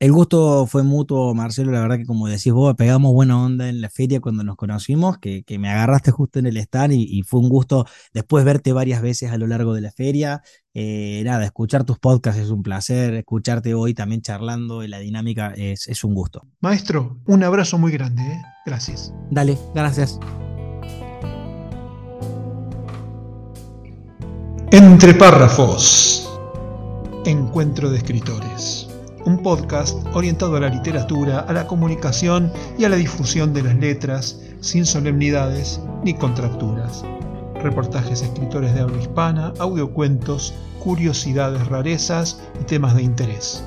El gusto fue mutuo, Marcelo. La verdad que, como decís vos, pegamos buena onda en la feria cuando nos conocimos, que, me agarraste justo en el stand y, fue un gusto después verte varias veces a lo largo de la feria. Eh, nada, escuchar tus podcasts es un placer, escucharte hoy también charlando en la dinámica es, es un gusto. Maestro, un abrazo muy grande. ¿eh? Gracias. Dale, gracias. Entre párrafos. Encuentro de escritores un podcast orientado a la literatura, a la comunicación y a la difusión de las letras, sin solemnidades ni contracturas. Reportajes escritores de habla hispana, audiocuentos, curiosidades, rarezas y temas de interés.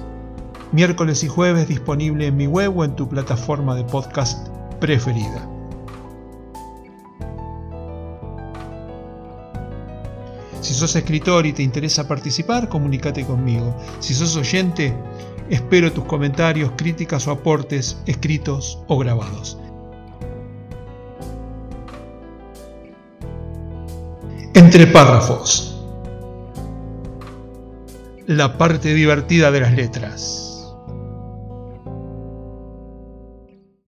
Miércoles y jueves disponible en mi web o en tu plataforma de podcast preferida. Si sos escritor y te interesa participar, comunícate conmigo. Si sos oyente, Espero tus comentarios, críticas o aportes escritos o grabados. Entre párrafos. La parte divertida de las letras.